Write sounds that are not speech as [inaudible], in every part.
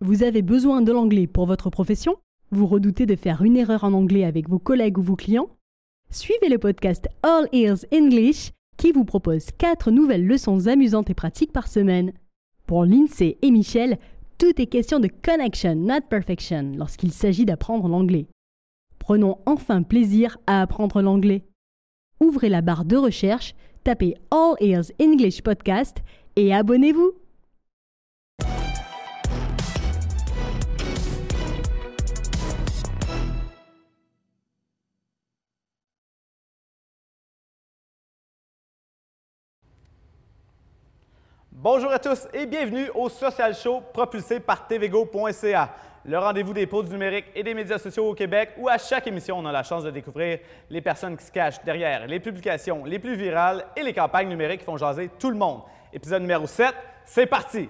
Vous avez besoin de l'anglais pour votre profession? Vous redoutez de faire une erreur en anglais avec vos collègues ou vos clients? Suivez le podcast All Ears English qui vous propose 4 nouvelles leçons amusantes et pratiques par semaine. Pour Lindsay et Michel, tout est question de connection, not perfection, lorsqu'il s'agit d'apprendre l'anglais. Prenons enfin plaisir à apprendre l'anglais. Ouvrez la barre de recherche, tapez All Ears English Podcast et abonnez-vous. Bonjour à tous et bienvenue au Social Show propulsé par tvgo.ca, le rendez-vous des pôles du numérique et des médias sociaux au Québec où à chaque émission on a la chance de découvrir les personnes qui se cachent derrière les publications les plus virales et les campagnes numériques qui font jaser tout le monde. Épisode numéro 7, c'est parti!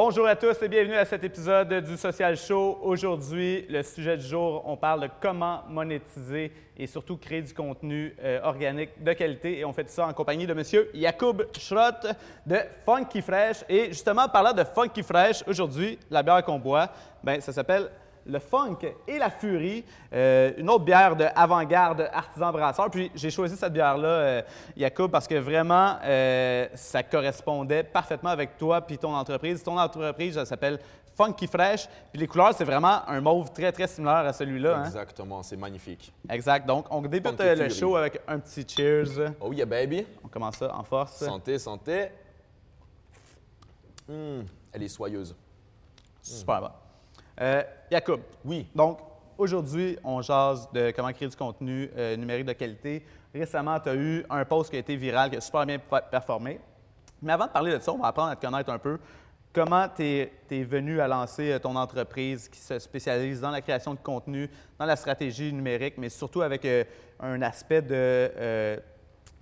Bonjour à tous et bienvenue à cet épisode du Social Show. Aujourd'hui, le sujet du jour, on parle de comment monétiser et surtout créer du contenu euh, organique de qualité. Et on fait ça en compagnie de M. Jacob Schrott de Funky Fresh. Et justement, parlant de Funky Fresh, aujourd'hui, la bière qu'on boit, ben, ça s'appelle le funk et la furie, euh, une autre bière de avant-garde artisan brasseur. Puis j'ai choisi cette bière-là, euh, Jacob, parce que vraiment, euh, ça correspondait parfaitement avec toi puis ton entreprise. Ton entreprise, ça s'appelle Funky Fresh. Puis les couleurs, c'est vraiment un mauve très, très similaire à celui-là. hein? Exactement, c'est magnifique. Exact. Donc, on débute Funky euh, le show avec un petit cheers. Oh yeah, baby. On commence ça en force. Santé, santé. Hum, elle est soyeuse. Super bon. Euh, Jacob, Oui. Donc, aujourd'hui, on jase de comment créer du contenu euh, numérique de qualité. Récemment, tu as eu un post qui a été viral, qui a super bien pe- performé. Mais avant de parler de ça, on va apprendre à te connaître un peu. Comment tu es, venu à lancer euh, ton entreprise qui se spécialise dans la création de contenu, dans la stratégie numérique, mais surtout avec euh, un aspect de,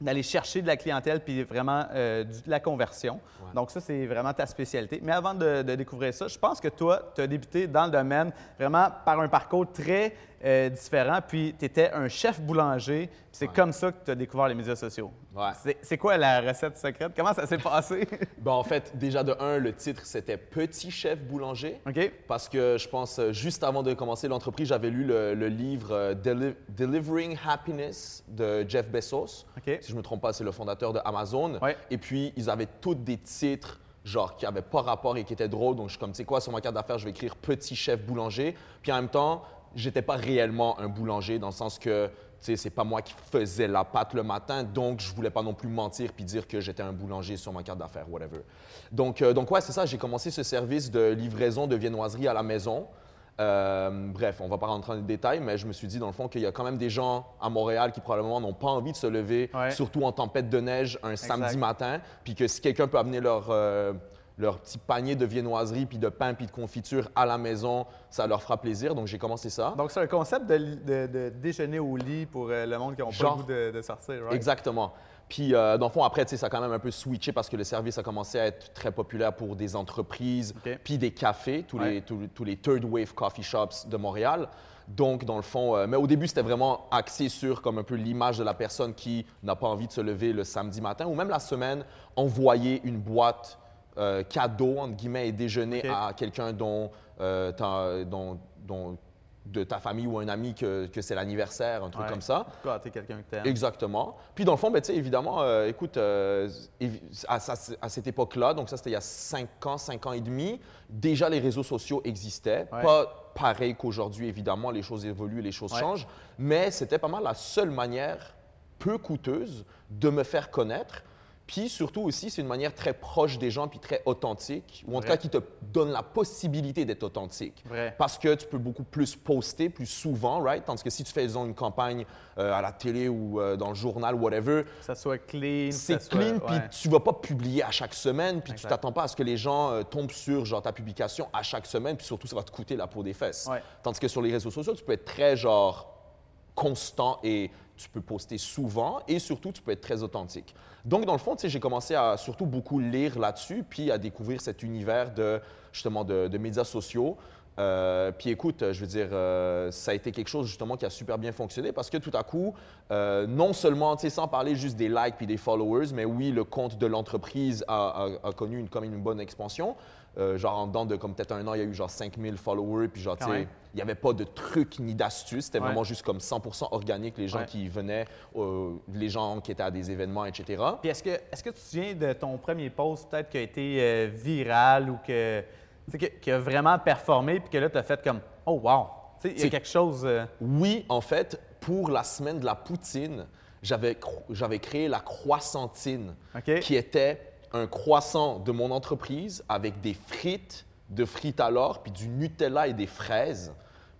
d'aller chercher de la clientèle puis vraiment euh, du- de la conversion. Ouais. Donc ça, c'est vraiment ta spécialité. Mais avant de, de découvrir ça, je pense que toi, tu as débuté dans le domaine vraiment par un parcours très euh, différent, puis tu étais un chef boulanger, puis c'est Ouais. comme ça que tu as découvert les médias sociaux. Ouais. C'est- quoi la recette secrète? Comment ça s'est passé? [laughs] Ben, en fait, déjà de un, le titre, c'était Petit chef boulanger. OK? Parce que je pense, euh, juste avant de commencer l'entreprise, j'avais lu le, le livre euh, Deli- Delivering Happiness de Jeff Bezos. OK. Si je ne me trompe pas, c'est le fondateur de Amazon. Ouais. Et puis, ils avaient tous des titres, genre, qui n'avaient pas rapport et qui étaient drôles. Donc, je suis comme, tu sais quoi, sur ma carte d'affaires, je vais écrire Petit chef boulanger. Puis en même temps, j'étais pas réellement un boulanger dans le sens que, c'est pas moi qui faisais la pâte le matin. Donc, je voulais pas non plus mentir puis dire que j'étais un boulanger sur ma carte d'affaires, whatever. Donc, euh, donc ouais, c'est ça. J'ai commencé ce service de livraison de viennoiserie à la maison. Euh, bref, on va pas rentrer dans les détails, mais je me suis dit dans le fond qu'il y a quand même des gens à Montréal qui probablement n'ont pas envie de se lever, Ouais. surtout en tempête de neige, un samedi matin, puis que si quelqu'un peut amener leur, euh, leur petit panier de viennoiserie, puis de pain, puis de confiture à la maison, ça leur fera plaisir. Donc j'ai commencé ça. Donc, c'est un concept de, li- de- de déjeuner au lit pour euh, le monde qui n'a pas le goût de, de sortir, right? Exactement. Puis, euh, dans le fond, après, tu sais, ça a quand même un peu switché parce que le service a commencé à être très populaire pour des entreprises, puis des cafés, tous, Ouais. les, tous, les- tous les third wave coffee shops de Montréal. Donc, dans le fond, euh, mais au début, c'était vraiment axé sur comme un peu l'image de la personne qui n'a pas envie de se lever le samedi matin ou même la semaine, envoyer une boîte euh, cadeau, entre guillemets, et déjeuner à quelqu'un dont, euh, dont- dont- de ta famille ou un ami que, que c'est l'anniversaire, un truc Ouais. comme ça. Gâter quelqu'un que t'aimes. Exactement. Puis dans le fond, ben, évidemment, euh, écoute, à, à- à cette époque-là, donc ça c'était il y a 5 ans, 5 ans et demi, déjà les réseaux sociaux existaient. Ouais. Pas pareil qu'aujourd'hui, évidemment, les choses évoluent, les choses Ouais. changent, mais c'était pas mal la seule manière peu coûteuse de me faire connaître. Puis surtout aussi, c'est une manière très proche des gens, puis très authentique, ou en tout cas qui te donne la possibilité d'être authentique. Vrai. Parce que tu peux beaucoup plus poster plus souvent, right? Tandis que si tu fais, disons, une campagne euh, à la télé ou euh, dans le journal, whatever, Que ça soit clean. c'est soit- clean, puis tu vas pas publier à chaque semaine, puis tu t'attends pas à ce que les gens euh, tombent sur genre, ta publication à chaque semaine, puis surtout, ça va te coûter la peau des fesses. Ouais. Tandis que sur les réseaux sociaux, tu peux être très, genre, constant et tu peux poster souvent et surtout, tu peux être très authentique. Donc, dans le fond, j'ai commencé à surtout beaucoup lire là-dessus, puis à découvrir cet univers de, justement, de, médias sociaux. Euh, puis écoute, je veux dire, euh, ça a été quelque chose justement qui a super bien fonctionné parce que tout à coup, euh, non seulement, tu sais, sans parler juste des likes puis des followers, mais oui, le compte de l'entreprise a, connu une, comme une bonne expansion. Genre en dedans de comme peut-être un an, il y a eu genre 5000 followers, puis genre, tu sais, même. Il n'y avait pas de trucs ni d'astuces. C'était Ouais. vraiment juste comme 100% organique, les gens Ouais. qui venaient, euh, les gens qui étaient à des événements, etc. Puis est-ce que, tu te souviens de ton premier post peut-être qui a été euh, viral ou que, que- qui a vraiment performé puis que là, tu as fait comme Oh wow! Il y a C'est- quelque chose. euh, Oui, en fait, pour la semaine de la poutine, j'avais créé la croissantine, qui était un croissant de mon entreprise avec des frites, de frites à l'or, puis du Nutella et des fraises.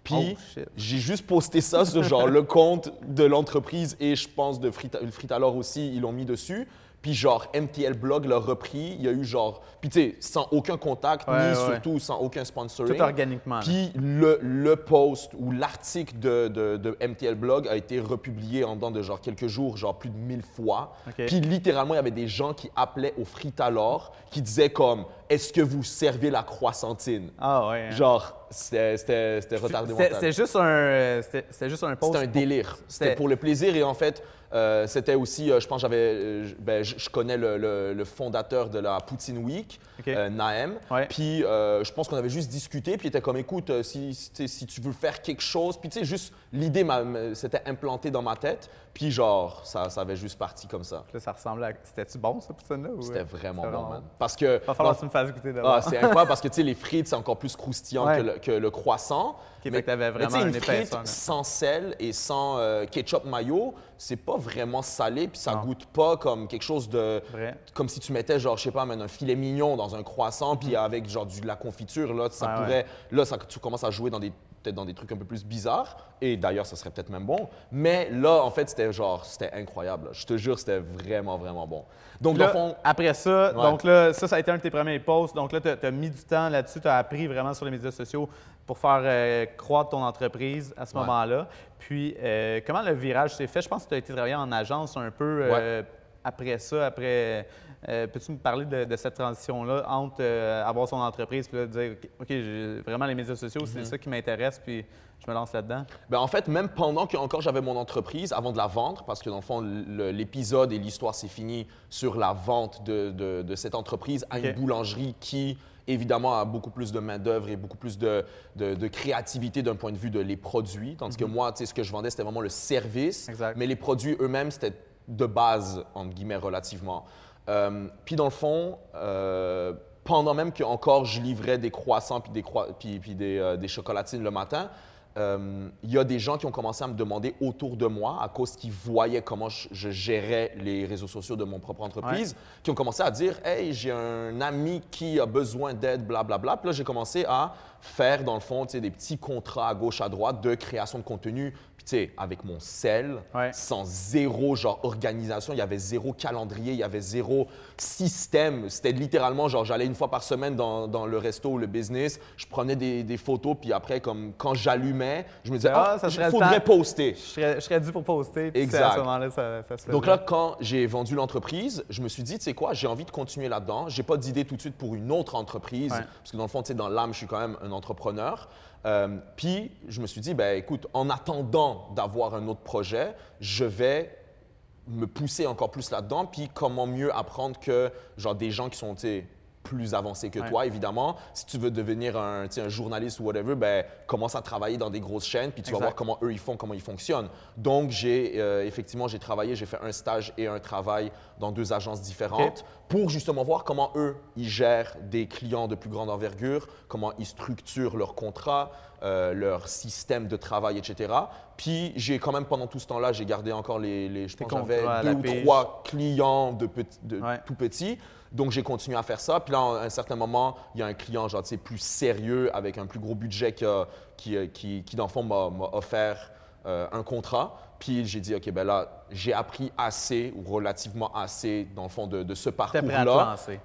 Puis Oh, j'ai juste posté ça sur genre le compte de l'entreprise et je pense de frites, à- frites à l'or aussi, ils l'ont mis dessus. Puis genre MTL Blog l'a repris, il y a eu genre, puis tu sais, sans aucun contact, Ouais, ni ouais. surtout sans aucun sponsoring. Tout organiquement. Puis le, le post ou l'article de, de- de MTL Blog a été republié en dedans de genre quelques jours, genre plus de 1000 fois. Puis littéralement, il y avait des gens qui appelaient au frites à l'or, qui disaient comme « Est-ce que vous servez la croissantine? Ah ouais. hein. Genre, c'était c'était- c'était retardé C'était mental. c'était juste un, euh, c'était c'était juste un post. C'était un délire. C'était C'était- pour le plaisir et en fait, euh, c'était aussi, euh, je pense, j'avais, euh, je- ben, je, je connais le, le- le fondateur de la Poutine Week, euh, Naem. Ouais. Puis euh, je pense qu'on avait juste discuté, puis il était comme, écoute, euh, si, si, tu veux faire quelque chose, puis tu sais, juste l'idée s'était implantée dans ma tête, puis genre, ça, ça avait juste parti comme ça. Là, ça ressemblait à. C'était-tu bon, ça, poutine-là? ou- C'était vraiment bon, vraiment man. Parce que. Va falloir que tu me fasses goûter d'abord. ah, c'est incroyable parce que tu sais, les frites, c'est encore plus croustillant Ouais. que, le, que le croissant. Ok, fait que t'avais mais vraiment une une frite sans sel et sans euh, ketchup mayo, c'est pas vraiment salé, puis ça Non. goûte pas comme quelque chose de. Vrai. Comme si tu mettais, genre, je sais pas, man, un filet mignon dans un croissant, puis avec, genre, du, de la confiture, là, ça. Ouais, pourrait. Là, ça, tu commences à jouer dans des peut-être dans des trucs un peu plus bizarres, et d'ailleurs, ça serait peut-être même bon. Mais là, en fait, c'était genre, c'était incroyable. là. Je te jure, c'était vraiment, vraiment bon. Donc, Là, fond, Après ça, Ouais. donc là, ça, ça a été un de tes premiers posts. Donc là, tu as, mis du temps là-dessus, tu as appris vraiment sur les médias sociaux pour faire euh, croître ton entreprise à ce Ouais. moment-là. Puis, euh, comment le virage s'est fait? Je pense que tu as été travailler en agence un peu euh, après ça, après. Euh, Peux-tu me parler de, de cette transition-là entre euh, avoir son entreprise et dire, OK, vraiment les médias sociaux, Mhm. c'est ça qui m'intéresse, puis je me lance là-dedans? Ben, en fait, même pendant que encore j'avais mon entreprise, avant de la vendre, parce que dans le fond, l'épisode et l'histoire s'est fini sur la vente de, de- de cette entreprise à une boulangerie qui, évidemment, a beaucoup plus de main-d'œuvre et beaucoup plus de, de- de créativité d'un point de vue de les produits. Tandis que moi, tu sais, ce que je vendais, c'était vraiment le service. Exact. Mais les produits eux-mêmes, c'était de base, entre guillemets, relativement. Euh, puis dans le fond, euh, pendant même que encore je livrais des croissants puis des, croi- puis, puis des, euh, des chocolatines le matin, il y a des gens qui ont commencé à me demander autour de moi, à cause qu'ils voyaient comment je, je gérais les réseaux sociaux de mon propre entreprise, qui ont commencé à dire Hey, j'ai un ami qui a besoin d'aide, blablabla. Puis là, j'ai commencé à faire, dans le fond, des petits contrats à gauche, à droite de création de contenu. Puis, tu sais, avec mon sel, Ouais. sans zéro genre organisation, il y avait zéro calendrier, il y avait zéro système. C'était littéralement genre j'allais une fois par semaine dans, dans le resto ou le business, je prenais des, des photos puis après comme quand j'allumais, je me disais Ah, ah, ça il serait faudrait poster. Je serais, je serais dû pour poster, puis Exact. à ce moment-là, ça, ça se Donc là, quand j'ai vendu l'entreprise, je me suis dit, tu sais quoi, j'ai envie de continuer là-dedans. J'ai pas d'idée tout de suite pour une autre entreprise, Ouais. parce que dans le fond, tu sais, dans l'âme, je suis quand même un entrepreneur. Euh, puis je me suis dit, ben écoute, en attendant d'avoir un autre projet, je vais me pousser encore plus là-dedans. Puis comment mieux apprendre que genre des gens qui sont, plus avancés que Ouais. toi, évidemment. Si tu veux devenir un, journaliste ou whatever, ben commence à travailler dans des grosses chaînes, puis tu vas voir comment eux ils font, comment ils fonctionnent. Donc j'ai euh, effectivement j'ai travaillé, j'ai fait un stage et un travail dans deux agences différentes pour justement voir comment eux ils gèrent des clients de plus grande envergure, comment ils structurent leurs contrats, euh, leur système de travail, etc. Puis j'ai quand même pendant tout ce temps-là, j'ai gardé encore les, les je pense j'avais deux ou pige. trois clients de, petit- de Ouais. tout petits. Donc, j'ai continué à faire ça. Puis là, à un certain moment, il y a un client, genre, tu sais, plus sérieux, avec un plus gros budget qui, euh, qui, qui, dans le fond, m'a offert euh, un contrat. Puis j'ai dit, OK, ben là, j'ai appris assez ou relativement assez, dans le fond, de, de ce parcours-là.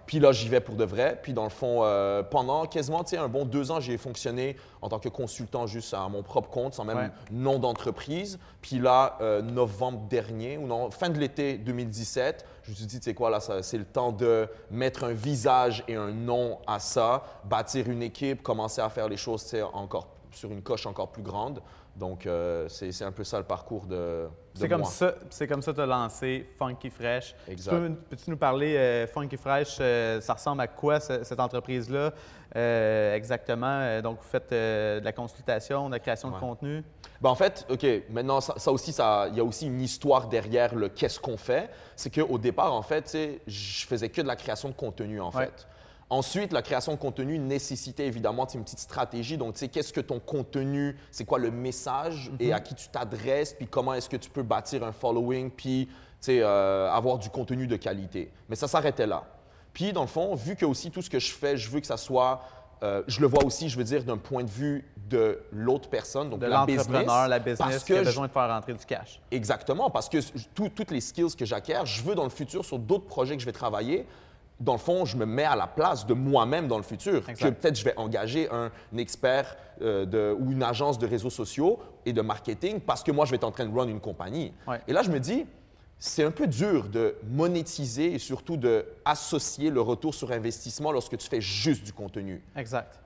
Puis là, j'y vais pour de vrai. Puis dans le fond, euh, pendant quasiment un bon deux ans, j'ai fonctionné en tant que consultant juste à mon propre compte, sans même Ouais. nom d'entreprise. Puis là, euh, novembre dernier, ou non, fin de l'été 2017, je me suis dit, tu sais quoi, là, c'est le temps de mettre un visage et un nom à ça, bâtir une équipe, commencer à faire les choses encore sur une coche encore plus grande. Donc, euh, c'est un peu ça le parcours de, de C'est comme ça, c'est comme ça que tu as lancé Funky Fresh. Exact. Tu peux- Peux-tu nous parler, euh, Funky Fresh, euh, ça ressemble à quoi ce- cette entreprise-là? Euh, exactement? Euh, donc, vous faites de la consultation, de la création de contenu? Ben, en fait, OK, maintenant, ça, ça aussi, ça- il y a aussi une histoire derrière le qu'est-ce qu'on fait. C'est qu'au départ, en fait, je faisais que de la création de contenu, en Ouais. fait. Ensuite, la création de contenu nécessitait évidemment une petite stratégie. Donc, tu sais, qu'est-ce que ton contenu, c'est quoi le message et à qui tu t'adresses, puis comment est-ce que tu peux bâtir un following, puis tu sais, euh, avoir du contenu de qualité. Mais ça s'arrêtait là. Puis, dans le fond, vu que aussi tout ce que je fais, je veux que ça soit, euh, je le vois aussi, je veux dire, d'un point de vue de l'autre personne, donc De la business. l'entrepreneur, la business parce qui a que je- besoin de faire rentrer du cash. Exactement, parce que tout- toutes les skills que j'acquiers, je veux dans le futur, sur d'autres projets que je vais travailler, dans le fond, je me mets à la place de moi-même dans le futur. Exact. Que peut-être je vais engager un, expert euh, de- ou une agence de réseaux sociaux et de marketing parce que moi, je vais être en train de run une compagnie. Ouais. Et là, je me dis, c'est un peu dur de monétiser et surtout de associer le retour sur investissement lorsque tu fais juste du contenu Exact.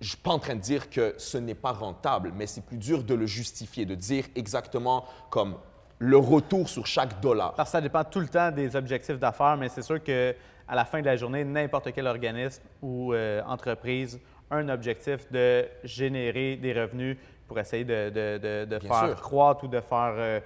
je ne suis pas en train de dire que ce n'est pas rentable, mais c'est plus dur de le justifier, de dire exactement comme le retour sur chaque dollar. Parce que ça dépend tout le temps des objectifs d'affaires, mais c'est sûr que à la fin de la journée, n'importe quel organisme ou euh, entreprise a un objectif de générer des revenus pour essayer de, de- de- de Bien faire sûr. croître ou de faire euh,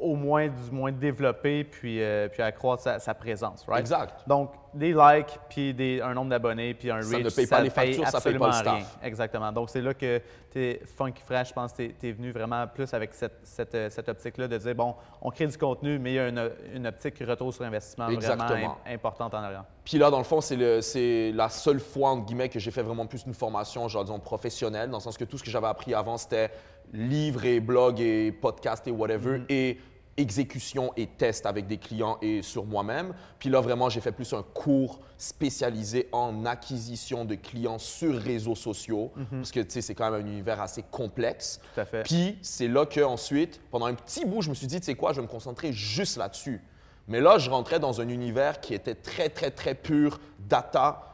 au moins, du moins développer puis, euh, puis accroître sa, sa présence. Right? Exact. Donc, des likes, puis des- un nombre d'abonnés, puis un Ça reach, ne paye pas les factures, ça paye pas le staff. rien. Exactement. Donc, c'est là que t'es Funky Fresh, je pense que tu es, venu vraiment plus avec cette, cette, euh, cette optique-là de dire, bon, on crée du contenu, mais il y a une, une optique retour sur investissement Exactement. vraiment im- importante en arrière. Puis là, dans le fond, c'est la seule fois, entre guillemets, que j'ai fait vraiment plus une formation, genre, disons, professionnelle, dans le sens que tout ce que j'avais appris avant, c'était livres et blogs et podcasts et whatever, et exécution et test avec des clients et sur moi-même. Puis là, vraiment, j'ai fait plus un cours spécialisé en acquisition de clients sur réseaux sociaux, parce que, tu sais, c'est quand même un univers assez complexe. Tout à fait. Puis c'est là que ensuite, pendant un petit bout, je me suis dit, tu sais quoi, je vais me concentrer juste là-dessus. Mais là, je rentrais dans un univers qui était très, très, très pur, data,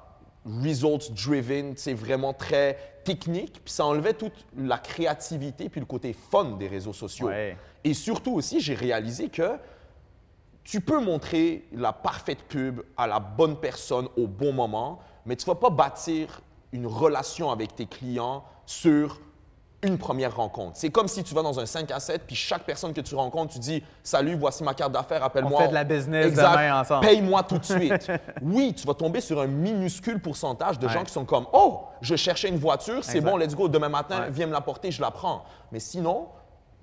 results driven, c'est vraiment très technique. Puis ça enlevait toute la créativité puis le côté fun des réseaux sociaux. Ouais. Et surtout aussi, j'ai réalisé que tu peux montrer la parfaite pub à la bonne personne au bon moment, mais tu ne vas pas bâtir une relation avec tes clients sur une première rencontre. C'est comme si tu vas dans un 5 à 7, puis chaque personne que tu rencontres, tu dis Salut, voici ma carte d'affaires, appelle-moi. On fait de la business Exact. demain ensemble. Paye-moi tout de suite. [laughs] oui, tu vas tomber sur un minuscule pourcentage de gens qui sont comme Oh, je cherchais une voiture, c'est bon, let's go, demain matin, Ouais. viens me la porter, je la prends. Mais sinon,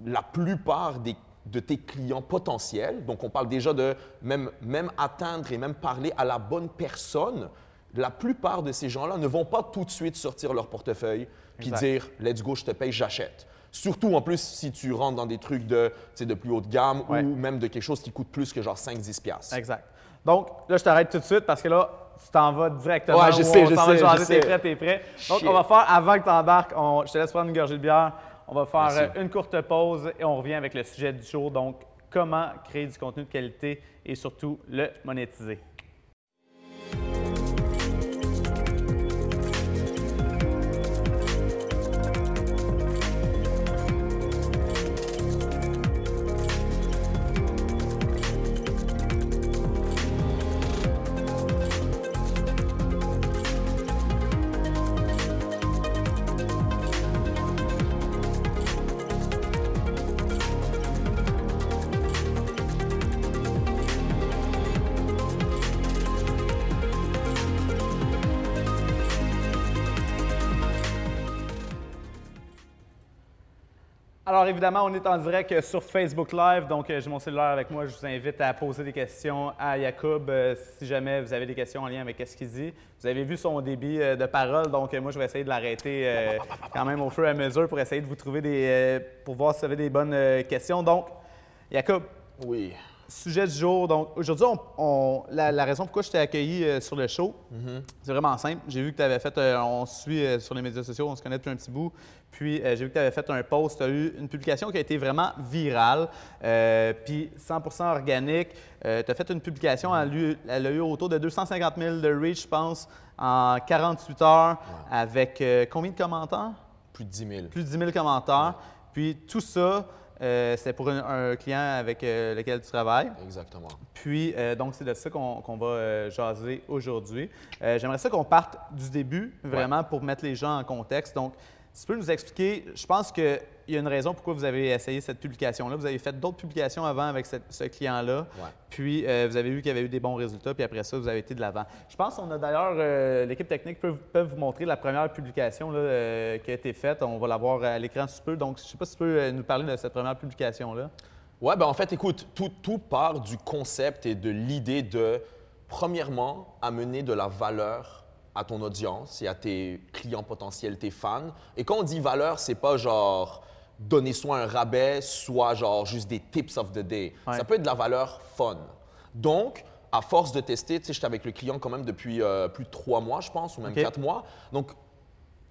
la plupart des- de tes clients potentiels, donc on parle déjà de même, même atteindre et même parler à la bonne personne, la plupart de ces gens-là ne vont pas tout de suite sortir leur portefeuille puis dire let's go, je te paye, j'achète. Surtout en plus si tu rentres dans des trucs de, de plus haute gamme Ouais. ou même de quelque chose qui coûte plus que genre 5-10 piastres. Exact. Donc, là, je t'arrête tout de suite parce que là, tu t'en vas directement. Ouais, je sais, on je sais, je T'es sais. prêt, t'es prêt. Donc, Shit. on va faire, avant que tu embarques, je te laisse prendre une gorgée de bière. On va faire Merci. euh, une courte pause et on revient avec le sujet du jour. Donc, comment créer du contenu de qualité et surtout le monétiser. Évidemment, on est en direct euh, sur Facebook Live, donc euh, j'ai mon cellulaire avec moi. Je vous invite à poser des questions à Yacoub euh, si jamais vous avez des questions en lien avec ce qu'il dit. Vous avez vu son débit de parole, donc moi je vais essayer de l'arrêter quand même au fur et à mesure pour essayer de vous trouver des, pour voir si vous avez des bonnes questions. Donc, Yacoub. Oui. Sujet du jour. Donc, aujourd'hui, on, la, raison pourquoi je t'ai accueilli euh, sur le show, mhm. c'est vraiment simple. J'ai vu que tu avais fait, euh, on se suit euh, sur les médias sociaux, on se connaît depuis un petit bout. Puis, j'ai vu que tu avais fait un post, tu as eu une publication qui a été vraiment virale, puis 100% organique. tu as fait une publication, elle, a eu autour de 250 000 de reach, je pense, en 48 heures, avec combien de commentaires? Plus de 10 000. Plus de 10 000 commentaires. Puis, tout ça. Euh, c'est pour un, client avec euh, lequel tu travailles. Exactement. Puis, euh, donc, c'est de ça qu'on va jaser aujourd'hui. J'aimerais ça qu'on parte du début, vraiment, pour mettre les gens en contexte. Donc, tu peux nous expliquer, je pense qu'il y a une raison pourquoi vous avez essayé cette publication-là. Vous avez fait d'autres publications avant avec ce client-là. Puis, euh, vous avez vu qu'il y avait eu des bons résultats. Puis après ça, vous avez été de l'avant. Je pense qu'on a d'ailleurs, euh, l'équipe technique peut, vous montrer la première publication euh, qui a été faite. On va la voir à l'écran sous peu. Donc, je ne sais pas si tu peux nous parler de cette première publication-là. Oui, ben en fait, écoute, tout, tout part du concept et de l'idée de, premièrement, amener de la valeur à ton audience et à tes clients potentiels, tes fans. Et quand on dit valeur, c'est pas genre donner soit un rabais, soit genre juste des tips of the day. Ça peut être de la valeur fun. Donc, à force de tester, tu sais, j'étais avec le client quand même depuis euh, plus de trois mois, je pense, ou même quatre mois. Donc,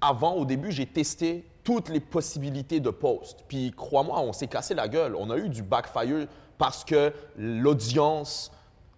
avant, au début, j'ai testé toutes les possibilités de post. Puis, crois-moi, on s'est cassé la gueule. On a eu du backfire parce que l'audience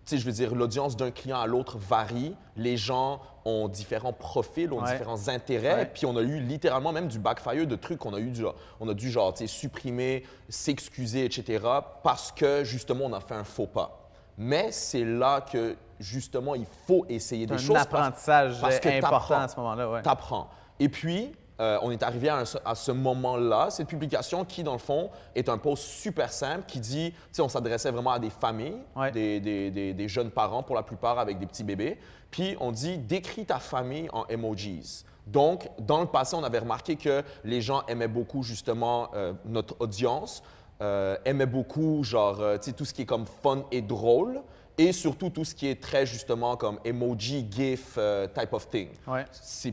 tu sais, je veux dire, l'audience d'un client à l'autre varie. Les gens ont différents profils, ont différents intérêts. Puis on a eu littéralement même du backfire de trucs qu'on a eu du, on a dû genre, tu sais, supprimer, s'excuser, etc. parce que justement, on a fait un faux pas. Mais c'est là que justement, il faut essayer des choses. un apprentissage parce, que important à ce moment-là. Ouais. T'apprends. Et puis, euh, on est arrivé à, ce moment-là, cette publication qui, dans le fond, est un post super simple qui dit, tu sais, on s'adressait vraiment à des familles, des, jeunes parents pour la plupart avec des petits bébés. Puis on dit, décris ta famille en emojis. Donc, dans le passé, on avait remarqué que les gens aimaient beaucoup justement euh, notre audience, euh, aimaient beaucoup genre, tu sais, tout ce qui est comme fun et drôle et surtout tout ce qui est très justement comme emoji, GIF euh, type of thing. Ouais.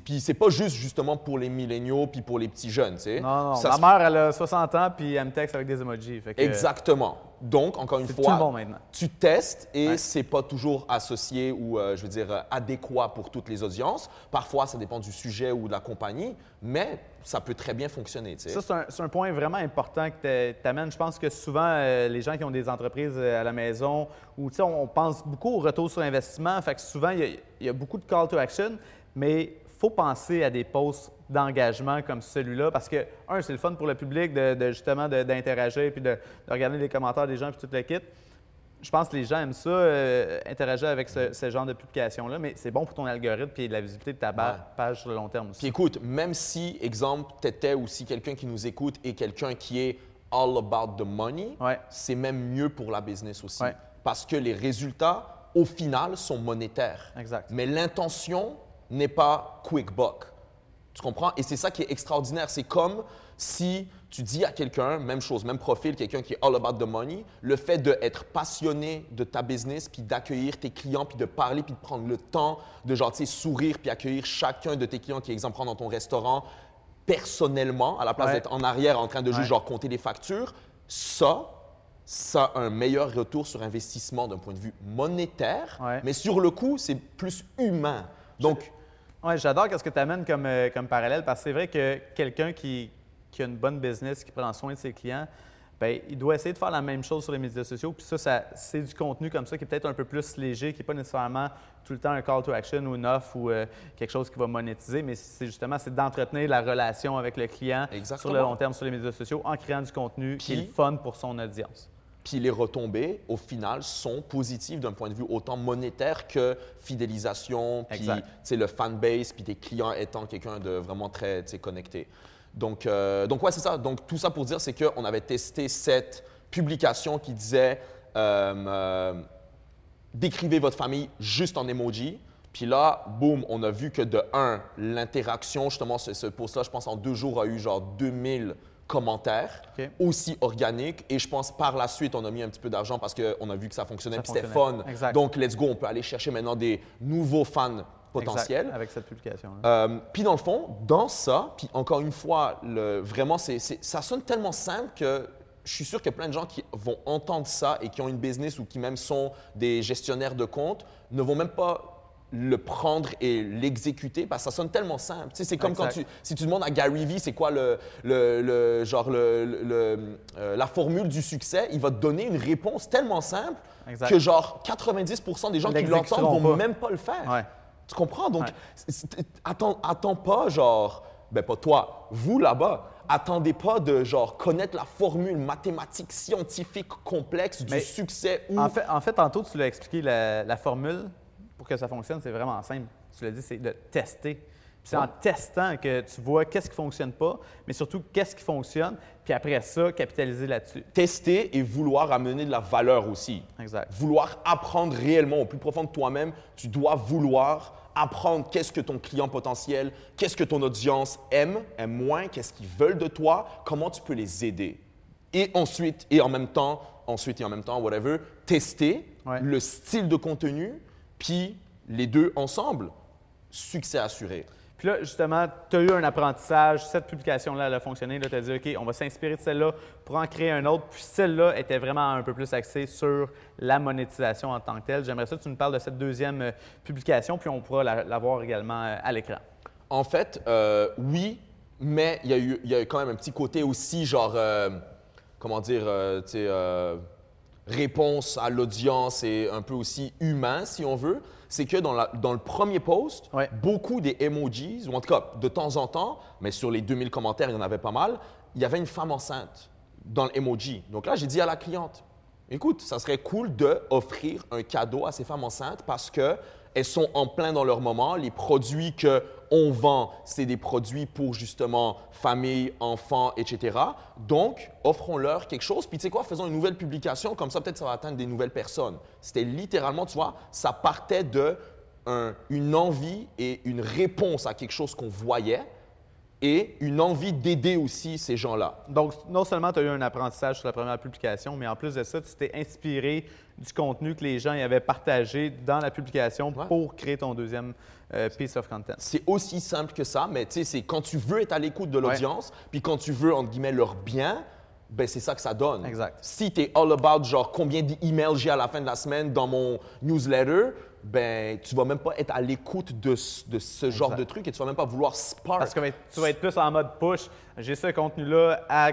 Puis c'est pas juste justement pour les milléniaux puis pour les petits jeunes, tu sais. Non, non. Ma mère, elle a 60 ans puis elle me texte avec des emojis. Exactement. Donc, encore une fois, tu testes et c'est pas toujours associé ou, euh, je veux dire, adéquat pour toutes les audiences. Parfois, ça dépend du sujet ou de la compagnie, mais ça peut très bien fonctionner. Ça, c'est un, point vraiment important que tu amènes. Je pense que souvent, euh, les gens qui ont des entreprises euh, à la maison, ou on, on pense beaucoup au retour sur investissement, fait que souvent, il y, a beaucoup de call to action, mais faut penser à des posts d'engagement comme celui-là? Parce que, un, c'est le fun pour le public de, justement d'interagir puis de, regarder les commentaires des gens puis toute l'équipe. Je pense que les gens aiment ça, euh, interagir avec ce, genre de publication-là, mais c'est bon pour ton algorithme et la visibilité de ta page sur le long terme aussi. Puis écoute, même si, exemple, tu étais aussi quelqu'un qui nous écoute et quelqu'un qui est all about the money, c'est même mieux pour la business aussi. Parce que les résultats, au final, sont monétaires. Exact. Mais l'intention n'est pas quick buck. Tu comprends? Et c'est ça qui est extraordinaire. C'est comme si tu dis à quelqu'un, même chose, même profil, quelqu'un qui est all about the money, le fait d'être passionné de ta business, puis d'accueillir tes clients, puis de parler, puis de prendre le temps de genre, sourire, puis accueillir chacun de tes clients qui est exemple dans ton restaurant personnellement, à la place d'être en arrière en train de juste genre compter les factures, ça, ça a un meilleur retour sur investissement d'un point de vue monétaire, mais sur le coup, c'est plus humain. Donc, oui, j'adore ce que tu amènes comme, euh, comme parallèle parce que c'est vrai que quelqu'un qui, qui, a une bonne business, qui prend soin de ses clients, bien, il doit essayer de faire la même chose sur les médias sociaux. Puis ça, ça c'est du contenu comme ça qui est peut-être un peu plus léger, qui n'est pas nécessairement tout le temps un call to action ou une offre ou euh, quelque chose qui va monétiser, mais c'est justement c'est d'entretenir la relation avec le client sur le long terme sur les médias sociaux en créant du contenu qui est fun pour son audience. Puis les retombées, au final, sont positives d'un point de vue autant monétaire que fidélisation, puis le fanbase, puis tes clients étant quelqu'un de vraiment très connecté. Donc, euh, donc ouais, c'est ça. Donc, tout ça pour dire, c'est qu'on avait testé cette publication qui disait euh, euh, décrivez votre famille juste en emoji. Puis là, boum, on a vu que de un, l'interaction, justement, ce, ce post-là, je pense, en deux jours, a eu genre 2000 commentaires, aussi organique. Et je pense par la suite, on a mis un petit peu d'argent parce qu'on a vu que ça fonctionnait, Ça puis c'était fun. Exact. Donc, let's go, on peut aller chercher maintenant des nouveaux fans potentiels. Exact, avec cette publication. Euh, puis dans le fond, dans ça, puis encore une fois, le, vraiment, c'est, c'est- ça sonne tellement simple que je suis sûr que plein de gens qui vont entendre ça et qui ont une business ou qui même sont des gestionnaires de compte ne vont même pas le prendre et l'exécuter parce que ça sonne tellement simple. Tu sais, c'est comme quand tu, si tu demandes à Gary Vee c'est quoi le, le- le- genre le, le- euh, la formule du succès, il va te donner une réponse tellement simple Exact. que genre 90% des gens qui l'entendent vont pas. même pas le faire. Ouais. Tu comprends? Donc, Ouais. attends, attends pas, genre, ben pas toi, vous là-bas, attendez pas de, genre, connaître la formule mathématique scientifique complexe du Mais succès ou. En fait, en fait, tantôt, tu l'as expliqué, la, la formule pour que ça fonctionne, c'est vraiment simple. Tu l'as dit, c'est de tester. Puis c'est en testant que tu vois qu'est-ce qui fonctionne pas, mais surtout qu'est-ce qui fonctionne, puis après ça, capitaliser là-dessus. Tester et vouloir amener de la valeur aussi. Exact. Vouloir apprendre réellement au plus profond de toi-même, tu dois vouloir apprendre qu'est-ce que ton client potentiel, qu'est-ce que ton audience aime, aime moins, qu'est-ce qu'ils veulent de toi, comment tu peux les aider. Et ensuite, et en même temps, ensuite et en même temps, whatever, tester Ouais. le style de contenu, puis les deux ensemble, succès assuré. Puis là, justement, tu as eu un apprentissage, cette publication-là, elle a fonctionné. Tu as dit, OK, on va s'inspirer de celle-là pour en créer un autre. Puis celle-là était vraiment un peu plus axée sur la monétisation en tant que telle. J'aimerais ça que tu nous parles de cette deuxième euh, publication, puis on pourra la, la voir également euh, à l'écran. En fait, euh, oui, mais il y, a eu, il y a eu quand même un petit côté aussi, genre, euh, comment dire, euh, tu sais, euh, réponse à l'audience et un peu aussi humain, si on veut. C'est que dans, la- dans le premier post, Ouais. beaucoup des emojis, ou en tout cas de temps en temps, mais sur les 2000 commentaires, il y en avait pas mal, il y avait une femme enceinte dans l'emoji. Donc là, j'ai dit à la cliente, écoute, ça serait cool d'offrir un cadeau à ces femmes enceintes parce que elles sont en plein dans leur moment. Les produits que on vend, c'est des produits pour justement famille, enfants, etc. Donc, offrons-leur quelque chose. Puis tu sais quoi, faisons une nouvelle publication, comme ça peut-être ça va atteindre des nouvelles personnes. C'était littéralement, tu vois, ça partait de un- une envie et une réponse à quelque chose qu'on voyait et une envie d'aider aussi ces gens-là. Donc, non seulement tu as eu un apprentissage sur la première publication, mais en plus de ça, tu t'es inspiré du contenu que les gens y avaient partagé dans la publication Ouais. pour créer ton deuxième euh, piece of content. C'est aussi simple que ça, mais tu sais, c'est quand tu veux être à l'écoute de l'audience, puis quand tu veux, entre guillemets, leur bien, ben c'est ça que ça donne. Exact. Si tu es all about, genre, combien d'emails j'ai à la fin de la semaine dans mon newsletter, ben tu vas même pas être à l'écoute de, ce- de ce genre Exact. de truc et tu vas même pas vouloir spark. Parce que ben, tu vas être plus en mode push. J'ai ce contenu-là à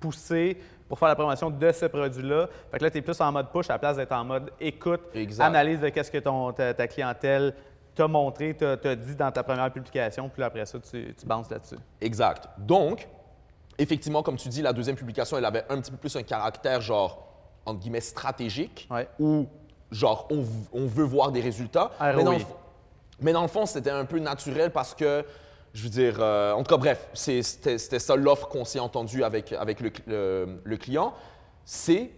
pousser pour faire la promotion de ce produit-là. Fait que là, tu es plus en mode push à la place d'être en mode écoute, Exact. analyse de qu'est-ce que ton, ta, ta clientèle t'a montré, t'a dit dans ta première publication, puis après ça, tu, tu bounces là-dessus. Exact. Donc, effectivement, comme tu dis, la deuxième publication, elle avait un petit peu plus un caractère, genre, entre guillemets, stratégique, Ouais. où, genre, on, veut voir des résultats. ROI. Mais dans, le, fond- mais dans le fond, c'était un peu naturel parce que, je veux dire, euh, en tout cas, bref, c'était ça l'offre qu'on s'est entendu avec, avec le, cl- le- le client. C'est,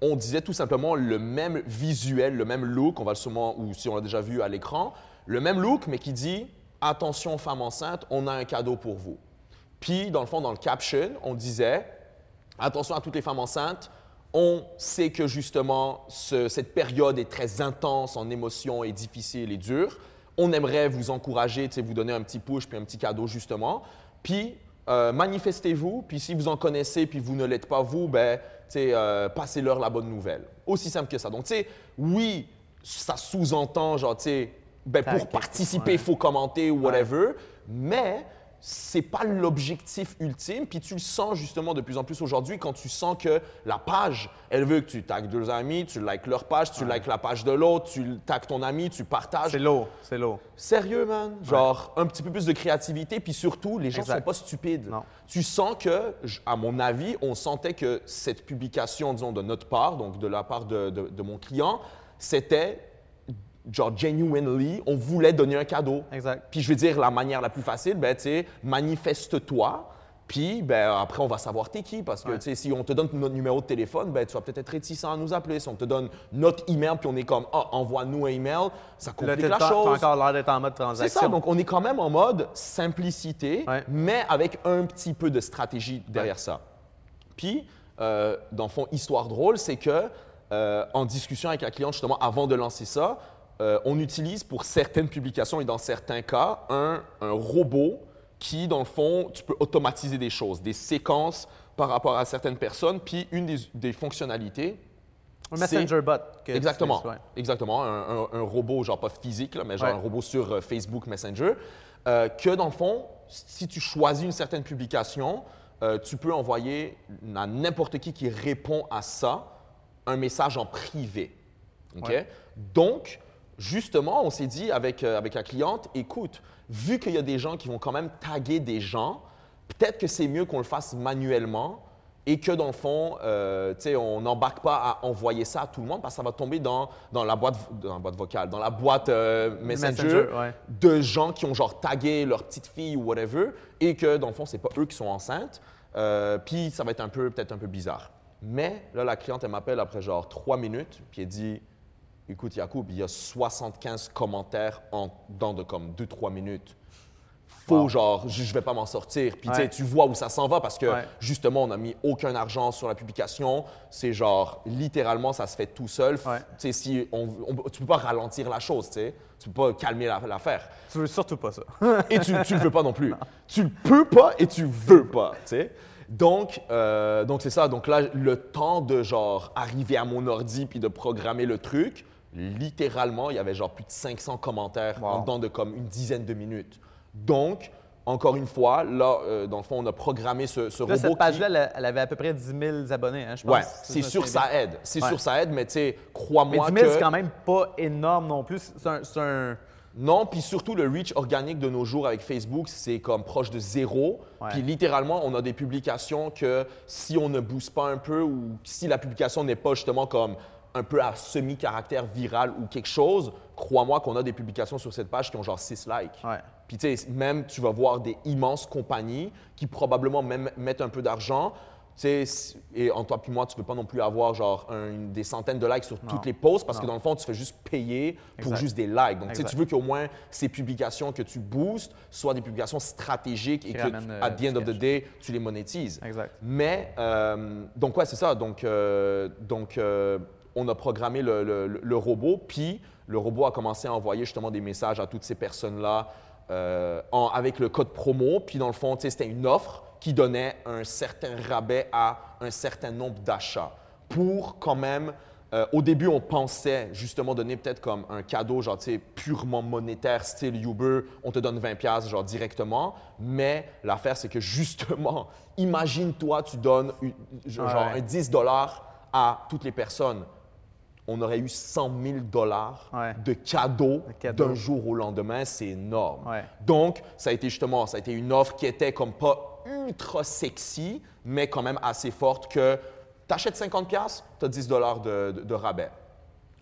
on disait tout simplement le même visuel, le même look, on va le sûrement, ou si on l'a déjà vu à l'écran, le même look, mais qui dit, attention, femme enceinte, on a un cadeau pour vous. Puis, dans le fond, dans le caption, on disait attention à toutes les femmes enceintes. On sait que justement, ce- cette période est très intense en émotions et difficile et dure. On aimerait vous encourager, vous donner un petit push puis un petit cadeau justement. Puis, euh, manifestez-vous. Puis, si vous en connaissez puis vous ne l'êtes pas vous, ben, euh, passez-leur la bonne nouvelle. Aussi simple que ça. Donc, tu sais, oui, ça sous-entend, genre, tu sais, ben, pour participer, ouais. il faut commenter ou whatever, mais c'est pas l'objectif ultime. Puis tu le sens justement de plus en plus aujourd'hui quand tu sens que la page, elle veut que tu tagues deux amis, tu likes leur page, tu likes la page de l'autre, tu tagues ton ami, tu partages. C'est lourd, c'est lourd. Sérieux, man? Genre, un petit peu plus de créativité, puis surtout, les gens Exact. sont pas stupides. Non. Tu sens que, à mon avis, on sentait que cette publication, disons, de notre part, donc de la part de, de- de mon client, c'était, genre, genuinely, on voulait donner un cadeau. Exact. Puis je veux dire, la manière la plus facile, ben, tu sais, manifeste-toi, Puis, ben, après, on va savoir t'es qui. Parce que, Ouais. tu sais, si on te donne notre numéro de téléphone, ben, tu vas peut-être être réticent à nous appeler. Si on te donne notre email, puis on est comme, ah, envoie-nous un email, ça complique la t'as- t'as chose. encore l'air d'être en mode C'est transaction. ça. Donc, on est quand même en mode simplicité, Ouais. mais avec un petit peu de stratégie derrière ça. Puis, euh, dans le fond, histoire drôle, c'est que euh, en discussion avec la cliente, justement, avant de lancer ça, euh, on utilise pour certaines publications et dans certains cas un, un robot qui, dans le fond, tu peux automatiser des choses, des séquences par rapport à certaines personnes. Puis, une des, des fonctionnalités, Un messenger bot. que Exactement. ouais. Exactement. Un, un- un robot, genre pas physique, là, mais genre Ouais. un robot sur euh, Facebook Messenger. euh, que dans le fond, si tu choisis une certaine publication, tu peux envoyer à n'importe qui qui répond à ça un message en privé. OK? Ouais. Donc, justement, on s'est dit avec, euh, avec la cliente, écoute, vu qu'il y a des gens qui vont quand même taguer des gens, peut-être que c'est mieux qu'on le fasse manuellement et que dans le fond, euh, tu sais, on n'embarque pas à envoyer ça à tout le monde parce que ça va tomber dans, dans, la, boîte, dans la boîte vocale, dans la boîte euh, Messenger, Messenger, ouais. de gens qui ont genre tagué leur petite fille ou whatever et que dans le fond, c'est pas eux qui sont enceintes. Euh, puis ça va être un peu, peut-être un peu bizarre. Mais là, la cliente, elle m'appelle après genre trois minutes, puis elle dit Écoute, Yacoub, il y a 75 commentaires en dans de comme 2-3 minutes. Wow. genre, je, je vais pas m'en sortir. Puis Ouais. tu vois où ça s'en va parce que Ouais. justement, on n'a mis aucun argent sur la publication. C'est genre, littéralement, ça se fait tout seul. Ouais. Tu si on, on- tu peux pas ralentir la chose, tu sais. Tu peux pas calmer la- l'affaire. Tu veux surtout pas ça. [laughs] Et tu, tu le veux pas non plus. Tu le peux pas et tu veux pas, tu sais. Donc, euh, donc c'est ça. Donc là, le temps de genre arriver à mon ordi puis de programmer le truc, littéralement, il y avait genre plus de 500 commentaires Wow. en dedans de comme une dizaine de minutes. Donc, encore une fois, là, euh, dans le fond, on a programmé ce, ce Là, robot cette qui- page-là, elle, elle avait à peu près 10 000 abonnés, hein, je pense. Ouais, c'est sûr, ça bien. aide. C'est Ouais. sûr, ça aide, mais tu sais, Mais crois-moi 10 000, que... c'est quand même pas énorme non plus. C'est un, Non, puis surtout le reach organique de nos jours avec Facebook, c'est comme proche de zéro. Puis littéralement, on a des publications que si on ne booste pas un peu ou si la publication n'est pas justement comme un peu à semi-caractère viral ou quelque chose, crois-moi qu'on a des publications sur cette page qui ont genre 6 likes. Ouais. Puis tu sais, même tu vas voir des immenses compagnies qui probablement même mettent un peu d'argent. Tu sais, et en toi puis moi, tu ne peux pas non plus avoir genre un- des centaines de likes sur Non. toutes les posts parce que dans le fond, tu fais juste payer pour Exact. juste des likes. Donc, tu sais, Exact. tu veux qu'au moins ces publications que tu boostes soient des publications stratégiques et Qui que, tu- euh, at the end of the day, tu les monétises. Exact. Mais, euh, donc, ouais, c'est ça. Donc, euh, donc euh, on a programmé le, le- le robot, puis le robot a commencé à envoyer justement des messages à toutes ces personnes-là euh, avec le code promo. Puis, dans le fond, c'était une offre qui donnait un certain rabais à un certain nombre d'achats pour quand même. euh, au début, on pensait justement donner peut-être comme un cadeau, genre, tu sais, purement monétaire, style Uber, on te donne 20$, piastres, genre, directement. Mais l'affaire, c'est que justement, [laughs] imagine-toi, tu donnes une- genre Ouais. un 10$ dollars à toutes les personnes. On aurait eu 100 000 dollars Ouais. de cadeaux De cadeaux. d'un jour au lendemain, c'est énorme. Ouais. Donc, ça a été justement, ça a été une offre qui était comme pas ultra sexy, mais quand même assez forte que tu achètes 50 pièces, tu as 10 dollars de, de- de rabais.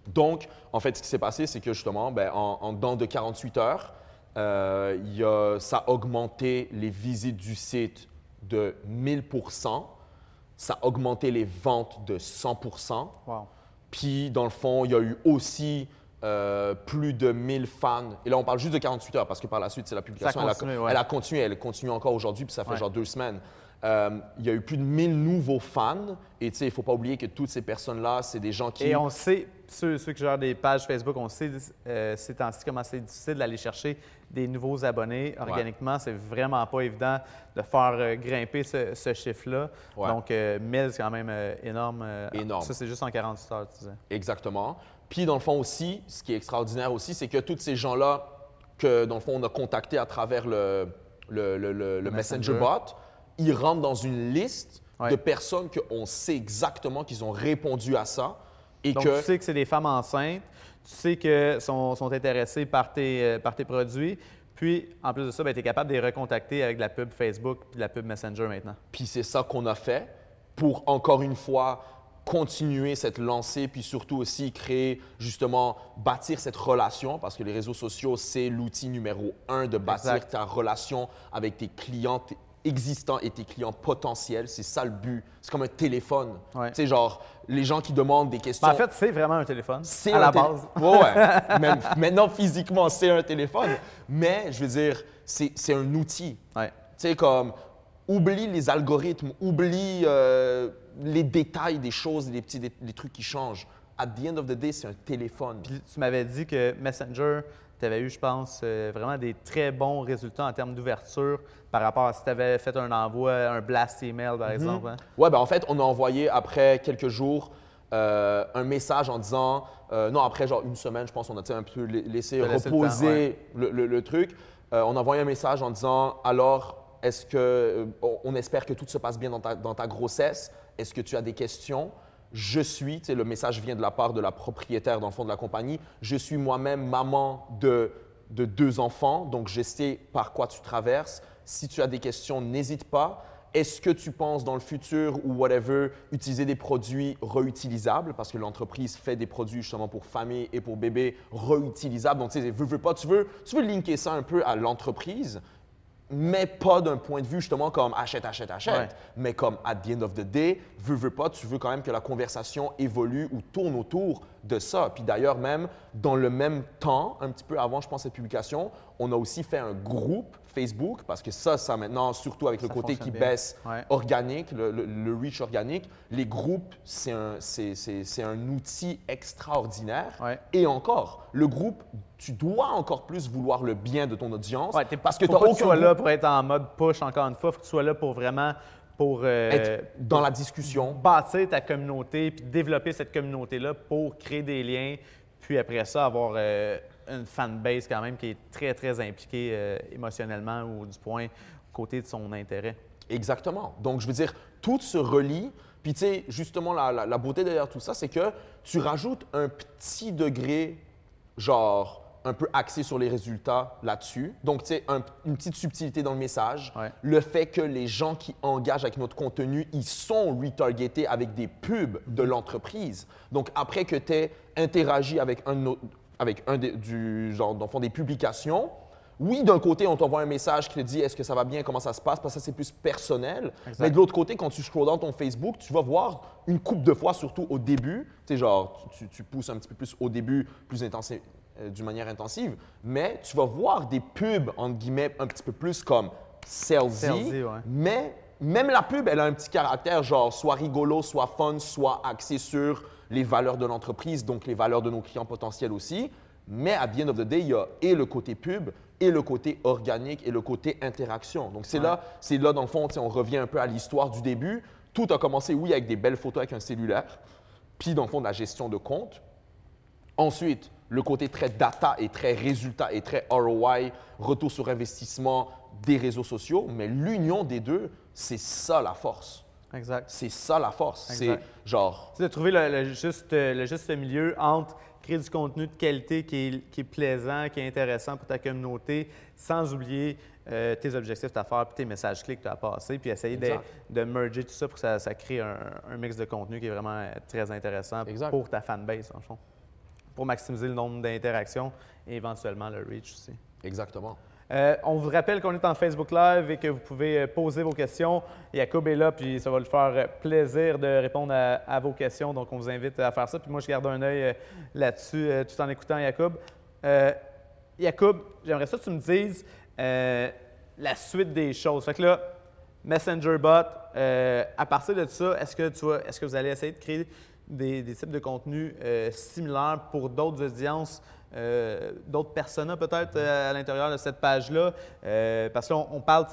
Donc, en fait, ce qui s'est passé, c'est que justement, ben, en, en dedans de 48 heures, euh, il y a- ça a augmenté les visites du site de 1000% ça a augmenté les ventes de 100 Wow. Puis, dans le fond, il y a eu aussi euh, plus de 1000 fans. Et là, on parle juste de 48 heures parce que par la suite, c'est la publication. Ça elle, a, ouais. elle a continué. Elle continue encore aujourd'hui, puis ça fait Ouais. genre deux semaines. Euh, il y a eu plus de 1000 nouveaux fans. Et tu sais, il ne faut pas oublier que toutes ces personnes-là, c'est des gens qui. Et on sait, ceux, ceux qui gèrent des pages Facebook, on sait euh, ces temps-ci comment c'est difficile d'aller chercher des nouveaux abonnés. Organiquement, c'est vraiment pas évident de faire euh, grimper ce, ce chiffre-là. Ouais. Donc, euh, 1000, c'est quand même euh, énorme. euh, Énorme. Ça, c'est juste en 48 heures, tu disais. Exactement. Puis, dans le fond aussi, ce qui est extraordinaire aussi, c'est que tous ces gens-là que, dans le fond, on a contactés à travers le, le, le- le- le Messenger. Messenger. bot, ils rentrent dans une liste Ouais. de personnes qu'on sait exactement qu'ils ont répondu à ça. Et Donc, que, tu sais que c'est des femmes enceintes, tu sais qu'elles sont, sont intéressées par tes, euh, par tes produits. Puis, en plus de ça, tu es capable de les recontacter avec de la pub Facebook et de la pub Messenger maintenant. Puis c'est ça qu'on a fait pour, encore une fois, continuer cette lancée, puis surtout aussi créer, justement, bâtir cette relation, parce que les réseaux sociaux, c'est l'outil numéro un de bâtir Exact. ta relation avec tes clients, existants et tes clients potentiels. C'est ça le but. C'est comme un téléphone. Ouais. Tu sais, genre, les gens qui demandent des questions. Ben, en fait, c'est vraiment un téléphone. C'est à la tél- base. Ouais, ouais. [laughs] Même- maintenant, physiquement, c'est un téléphone. Mais, je veux dire, c'est un outil. Ouais. Tu sais, comme, oublie les algorithmes, oublie euh, les détails des choses, les petits les trucs qui changent. At the end of the day, c'est un téléphone. Puis tu m'avais dit que Messenger, tu avais eu, je pense, euh, vraiment des très bons résultats en termes d'ouverture par rapport à si tu avais fait un envoi, un blast email, Mhm. par exemple. hein? Ouais, ben en fait, on a envoyé après quelques jours euh, un message en disant, euh, non, après genre une semaine, je pense, on a un peu la- laissé le reposer temps, ouais. le, le- le truc. On a envoyé un message en disant, alors, est-ce que, on- on espère que tout se passe bien dans ta, dans ta grossesse? Est-ce que tu as des questions? Je suis, le message vient de la part de la propriétaire dans le fond de la compagnie. Je suis moi-même maman de, de deux enfants, donc je sais par quoi tu traverses. Si tu as des questions, n'hésite pas. Est-ce que tu penses dans le futur ou whatever utiliser des produits réutilisables? Parce que l'entreprise fait des produits justement pour famille et pour bébé réutilisables. Donc tu sais, veux, veux pas, tu veux, tu veux linker ça un peu à l'entreprise, mais pas d'un point de vue justement comme achète, achète, achète, Ouais. mais comme at the end of the day, veux, veux pas, tu veux quand même que la conversation évolue ou tourne autour de ça. Puis d'ailleurs, même dans le même temps, un petit peu avant, je pense, cette publication, on a aussi fait un groupe Facebook parce que ça, ça maintenant, surtout avec le Ça côté qui bien. baisse Ouais. organique, le, le- le reach organique, les groupes, c'est un, c'est- un outil extraordinaire. Ouais. Et encore, le groupe, tu dois encore plus vouloir le bien de ton audience Ouais, parce que tu aucun sois là pour être en mode push, encore une fois. faut que tu sois là pour vraiment pour euh, être dans la discussion. bâtir ta communauté puis développer cette communauté-là pour créer des liens, puis après ça, avoir euh, une fanbase quand même qui est très, très impliquée euh, émotionnellement ou du point côté de son intérêt. Exactement. Donc, je veux dire, tout se relie. Puis, tu sais, justement, la, la- la beauté derrière tout ça, c'est que tu rajoutes un petit degré, genre, un peu axé sur les résultats là-dessus. Donc, tu sais, un- une petite subtilité dans le message. Ouais. Le fait que les gens qui engagent avec notre contenu, ils sont retargetés avec des pubs de l'entreprise. Donc, après que tu aies interagi avec un, de nos- avec un des, du, genre, dans le fond, des publications, oui, d'un côté, on t'envoie un message qui te dit est-ce que ça va bien, comment ça se passe, parce que ça, c'est plus personnel. Exact. Mais de l'autre côté, quand tu scrolls dans ton Facebook, tu vas voir une coupe de fois, surtout au début. Tu sais, genre, tu, tu pousses un petit peu plus au début, plus intensi- euh, d'une manière intensive, mais tu vas voir des pubs, entre guillemets, un petit peu plus comme salesy. Ouais. Mais même la pub, elle a un petit caractère, genre, soit rigolo, soit fun, soit axé sur les valeurs de l'entreprise, donc les valeurs de nos clients potentiels aussi. Mais à the end of the day, il y a et le côté pub, et le côté organique, et le côté interaction. Donc c'est là, c'est là, dans le fond, on revient un peu à l'histoire du début. Tout a commencé, oui, avec des belles photos avec un cellulaire, puis dans le fond, de la gestion de compte. Ensuite, le côté très data et très résultat et très ROI, retour sur investissement des réseaux sociaux. Mais l'union des deux, c'est ça la force. Exact. C'est ça la force. C'est genre, sais, de trouver le, le juste, euh, le juste milieu entre créer du contenu de qualité qui est, qui est plaisant, qui est intéressant pour ta communauté, sans oublier euh, tes objectifs d'affaires puis tes messages clés que tu as passés, puis essayer de, de merger tout ça pour que ça, ça crée un, un mix de contenu qui est vraiment euh, très intéressant Exact. pour ta fanbase, en fond. Pour maximiser le nombre d'interactions et éventuellement le reach aussi. exactement. Euh, on vous rappelle qu'on est en Facebook Live et que vous pouvez euh, poser vos questions. Jacob est là, puis ça va lui faire euh, plaisir de répondre à, vos questions. Donc, on vous invite à faire ça. Puis moi, je garde un œil là-dessus tout en écoutant Jacob. Euh, Jacob, j'aimerais ça que tu me dises la suite des choses. Fait que là, Messenger Bot, à partir de ça, est-ce que, tu est-ce que vous allez essayer de créer des, des types de contenus similaires pour d'autres audiences, euh, d'autres personas peut-être euh, à l'intérieur de cette page-là? Euh, parce qu'on on parle,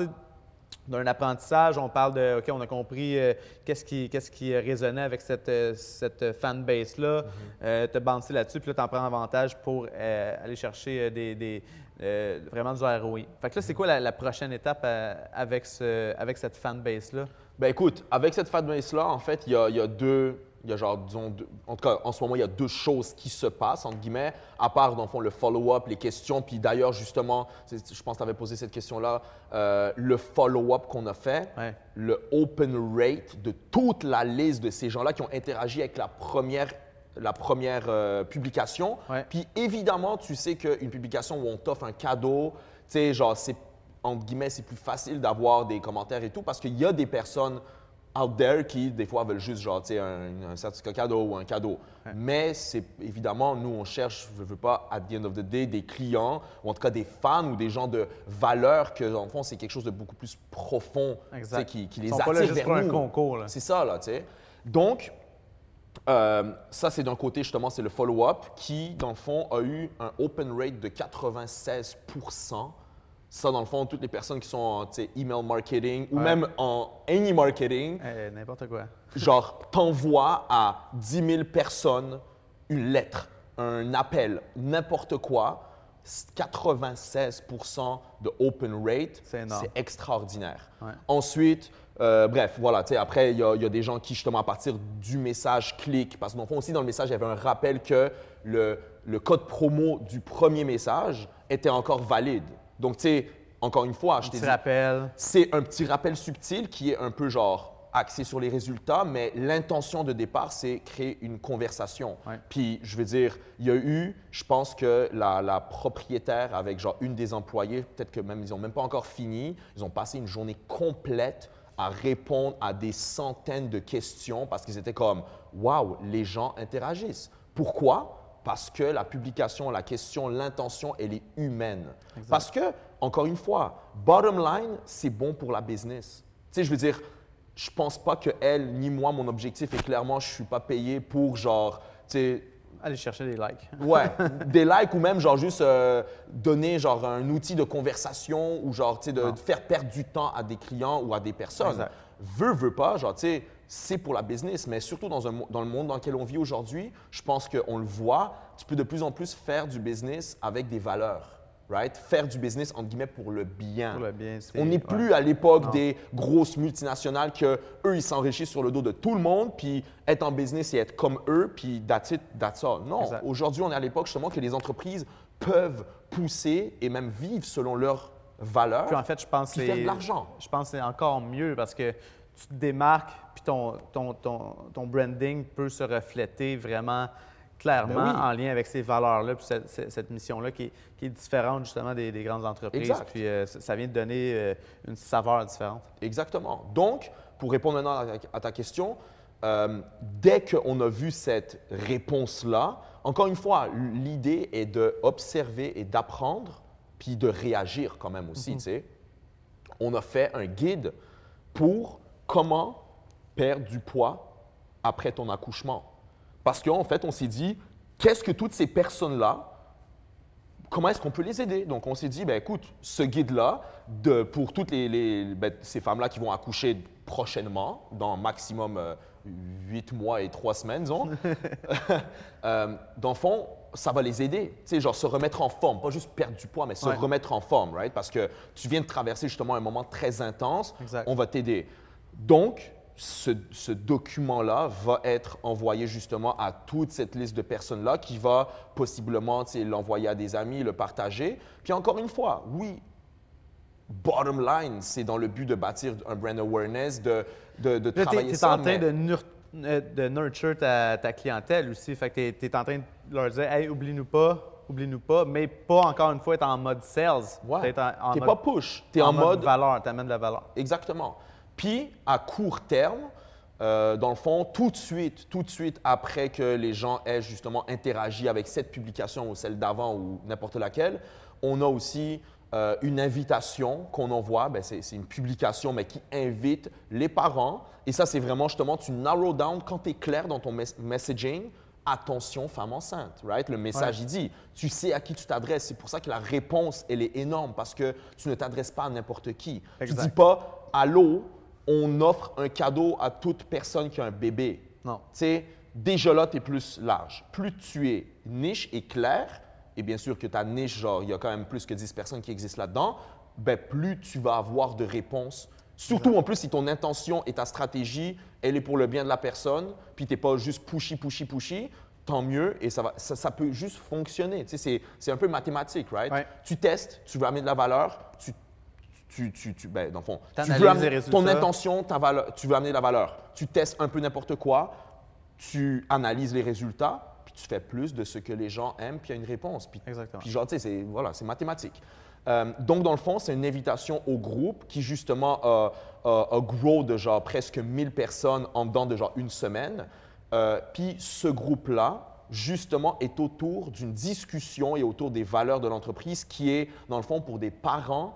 d'un apprentissage, on parle de, OK, on a compris euh, qu'est-ce qui, qu'est-ce qui résonnait avec cette, cette fanbase-là, euh, te là-dessus, puis là, tu en prends avantage pour aller chercher des, des, euh, vraiment du ROI. Fait que là, c'est quoi la, la prochaine étape avec, ce, avec cette fanbase-là? Ben écoute, avec cette fanbase-là, en fait, il y y a deux. Il y a genre, disons, deux- en tout cas, en ce moment, il y a deux choses qui se passent, entre guillemets, à part, dans le fond, le follow-up, les questions. Puis d'ailleurs, justement, je pense que tu avais posé cette question-là, euh, le follow-up qu'on a fait, Ouais. le open rate de toute la liste de ces gens-là qui ont interagi avec la première, la première euh, publication. Ouais. Puis évidemment, tu sais qu'une publication où on t'offre un cadeau, tu sais, genre, c'est entre guillemets, c'est plus facile d'avoir des commentaires et tout parce qu'il y a des personnes out there qui, des fois, veulent juste, genre, un, un certificat cadeau ou un cadeau. Mais c'est évidemment, nous, on cherche, je veux pas, at the end of the day, des clients ou en tout cas des fans ou des gens de valeur que, en fond, c'est quelque chose de beaucoup plus profond qui, qui Ils les sont attire pas là juste vers pour un concours. C'est ça, là, tu sais. Donc, euh, ça, c'est d'un côté, justement, c'est le follow-up qui, dans le fond, a eu un open rate de 96 Ça, dans le fond, toutes les personnes qui sont en email marketing ou Ouais. même en any marketing, Eh, N'importe quoi. [laughs] genre, t'envoies à 10 000 personnes une lettre, un appel, n'importe quoi. 96% de open rate, C'est extraordinaire. Ouais. Ensuite, euh, bref, voilà, tu sais, après, il y, y a des gens qui, justement, à partir du message cliquent, parce que dans le fond, aussi, dans le message, il y avait un rappel que le, le code promo du premier message était encore valide. Donc, tu sais, encore une fois, je t'ai dit, c'est un petit rappel subtil qui est un peu genre axé sur les résultats, mais l'intention de départ, c'est créer une conversation. Ouais. Puis, je veux dire, il y a eu, je pense que la, la propriétaire avec genre une des employées, peut-être que même ils n'ont même pas encore fini, ils ont passé une journée complète à répondre à des centaines de questions parce qu'ils étaient comme, waouh, les gens interagissent. Pourquoi? Parce que la publication, la question, l'intention, elle est humaine. Parce que, encore une fois, bottom line, c'est bon pour la business. Tu sais, je veux dire, je pense pas que elle ni moi, mon objectif est clairement, je suis pas payé pour genre, tu sais, Aller chercher des likes. Ouais, [laughs] des likes ou même genre juste euh, donner genre un outil de conversation ou genre tu sais de, de faire perdre du temps à des clients ou à des personnes. Exact. Veux, veux pas, genre tu sais, c'est pour la business, mais surtout dans, un, dans le monde dans lequel on vit aujourd'hui, je pense qu'on le voit, tu peux de plus en plus faire du business avec des valeurs, right? Faire du business entre guillemets pour le bien. Pour le bien, On n'est ouais. plus à l'époque des grosses multinationales que eux ils s'enrichissent sur le dos de tout le monde, puis être en business et être comme eux, puis that's it, that's all. Non, aujourd'hui on est à l'époque justement que les entreprises peuvent pousser et même vivre selon leurs valeurs. Puis en fait, je pense que c'est- l'argent. Je pense c'est encore mieux parce que tu te démarques, ton, ton, ton, ton branding peut se refléter vraiment clairement Ben oui. en lien avec ces valeurs-là, puis cette, cette- mission-là qui, est- qui est différente justement des, des grandes entreprises. Exact. Puis euh, ça vient de donner euh, une saveur différente. Exactement. Donc, pour répondre maintenant à ta, à ta question, euh, dès qu'on a vu cette réponse-là, encore une fois, l'idée est d'observer et d'apprendre, puis de réagir quand même aussi, tu sais. On a fait un guide pour comment perdre du poids après ton accouchement. Parce qu'en fait, on s'est dit, qu'est-ce que toutes ces personnes-là comment est-ce qu'on peut les aider? Donc, on s'est dit, ben, écoute, ce guide-là, de- pour toutes les, les- ben, ces femmes-là qui vont accoucher prochainement, dans maximum euh, 8 mois et 3 semaines, disons, [laughs] [laughs] euh, dans le fond, ça va les aider. Tu sais, genre se remettre en forme, pas juste perdre du poids, mais se Ouais. remettre en forme, right? Parce que tu viens de traverser justement un moment très intense. Exact. On va t'aider. Donc, ce, ce document-là va être envoyé justement à toute cette liste de personnes-là qui va possiblement tu l'envoyer à des amis, le partager. Puis encore une fois, oui, bottom line, c'est dans le but de bâtir un brand awareness, de, de, de Là, tu travailler es, ça. en train mais- de, nur- euh, de nurture ta, ta clientèle aussi. Fait que tu es, en train de leur dire, hey, oublie-nous pas, oublie-nous pas, mais pas encore une fois être en mode sales. Ouais. T'es en, en mode, pas push, t'es en, mode valeur, tu amènes de la valeur. Exactement. Puis, à court terme, euh, dans le fond, tout de suite, tout de suite après que les gens aient justement interagi avec cette publication ou celle d'avant ou n'importe laquelle, on a aussi euh, une invitation qu'on envoie. Ben, c'est c'est une publication, mais qui invite les parents. Et ça, c'est vraiment justement, tu narrow down quand tu es clair dans ton mes- messaging. Attention, femme enceinte, right? Le message, Ouais. il dit, tu sais à qui tu t'adresses. C'est pour ça que la réponse, elle est énorme parce que tu ne t'adresses pas à n'importe qui. Exact. Tu dis pas, allô, on offre un cadeau à toute personne qui a un bébé. Non. Tu sais, déjà là, tu es plus large. Plus tu es niche et clair, et bien sûr que ta niche, genre, il y a quand même plus que 10 personnes qui existent là-dedans, ben plus tu vas avoir de réponses. Surtout en plus si ton intention et ta stratégie, elle est pour le bien de la personne, puis tu n'es pas juste pushy, pushy, pushy, tant mieux, et ça, va, ça, ça peut juste fonctionner. Tu sais, c'est- c'est un peu mathématique, right? Ouais. Tu testes, tu veux amener de la valeur, tu, tu, tu, tu- ben, dans le fond, tu T'analyses veux amener- ton intention, ta valeur, tu veux amener de la valeur. Tu testes un peu n'importe quoi, tu analyses les résultats, puis tu fais plus de ce que les gens aiment, puis il y a une réponse. Puis, Exactement. Puis genre, tu sais, c'est voilà, c'est mathématique. Euh, donc, dans le fond, c'est une invitation au groupe qui, justement, a, a grow de genre presque 1000 personnes en dedans de genre une semaine. Euh, Puis, ce groupe-là, justement, est autour d'une discussion et autour des valeurs de l'entreprise qui est, dans le fond, pour des parents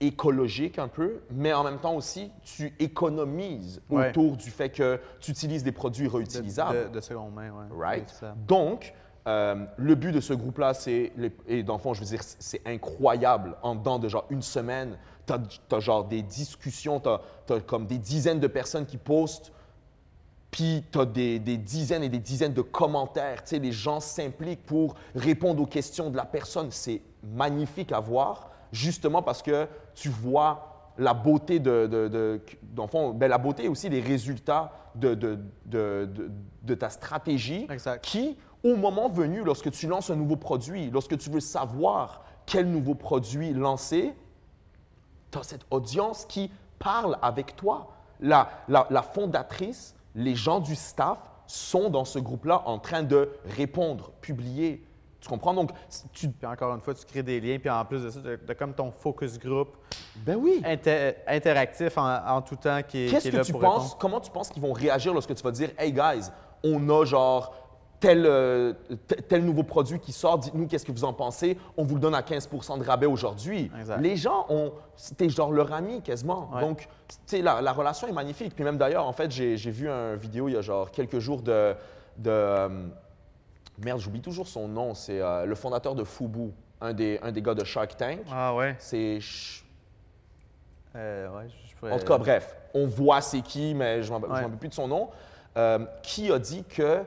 écologiques un peu, mais en même temps aussi, tu économises Ouais. autour du fait que tu utilises des produits De, réutilisables. de, de seconde main, ouais. Right? Donc, euh, le but de ce groupe-là, c'est, et dans le fond, je veux dire, c'est- c'est incroyable. En dedans de genre une semaine, tu as, genre des discussions, tu as, comme des dizaines de personnes qui postent, puis tu as des, des dizaines et des dizaines de commentaires. Tu sais, les gens s'impliquent pour répondre aux questions de la personne. C'est magnifique à voir, justement parce que tu vois la beauté de, de, de- dans le fond, ben, la beauté aussi les résultats de, de, de, de- de ta stratégie Exact. qui, au moment venu, lorsque tu lances un nouveau produit, lorsque tu veux savoir quel nouveau produit lancer, tu as cette audience qui parle avec toi. La, la, la fondatrice, les gens du staff sont dans ce groupe-là en train de répondre, publier. Tu comprends? Donc, tu... Puis encore une fois, tu crées des liens, puis en plus de ça, tu as comme ton focus group Ben oui. inter- interactif en, en tout temps qui est, Qu'est-ce est que là tu pour penses, répondre. comment tu penses qu'ils vont réagir lorsque tu vas dire, hey guys, on a genre tel, euh, tel nouveau produit qui sort, dites-nous qu'est-ce que vous en pensez, on vous le donne à 15 de rabais aujourd'hui. Les gens ont, c'était genre leur ami quasiment. Ouais. Donc, tu sais, la, la relation est magnifique. Puis même d'ailleurs, en fait, j'ai j'ai vu une vidéo il y a genre quelques jours de, de euh, merde, j'oublie toujours son nom, c'est euh, le fondateur de Fubu, un des, un des gars de Shark Tank. Ah ouais. C'est Euh, ouais, je pourrais- en tout cas, bref, on voit c'est qui, mais je ne me Ouais. rappelle plus de son nom, euh, qui a dit que,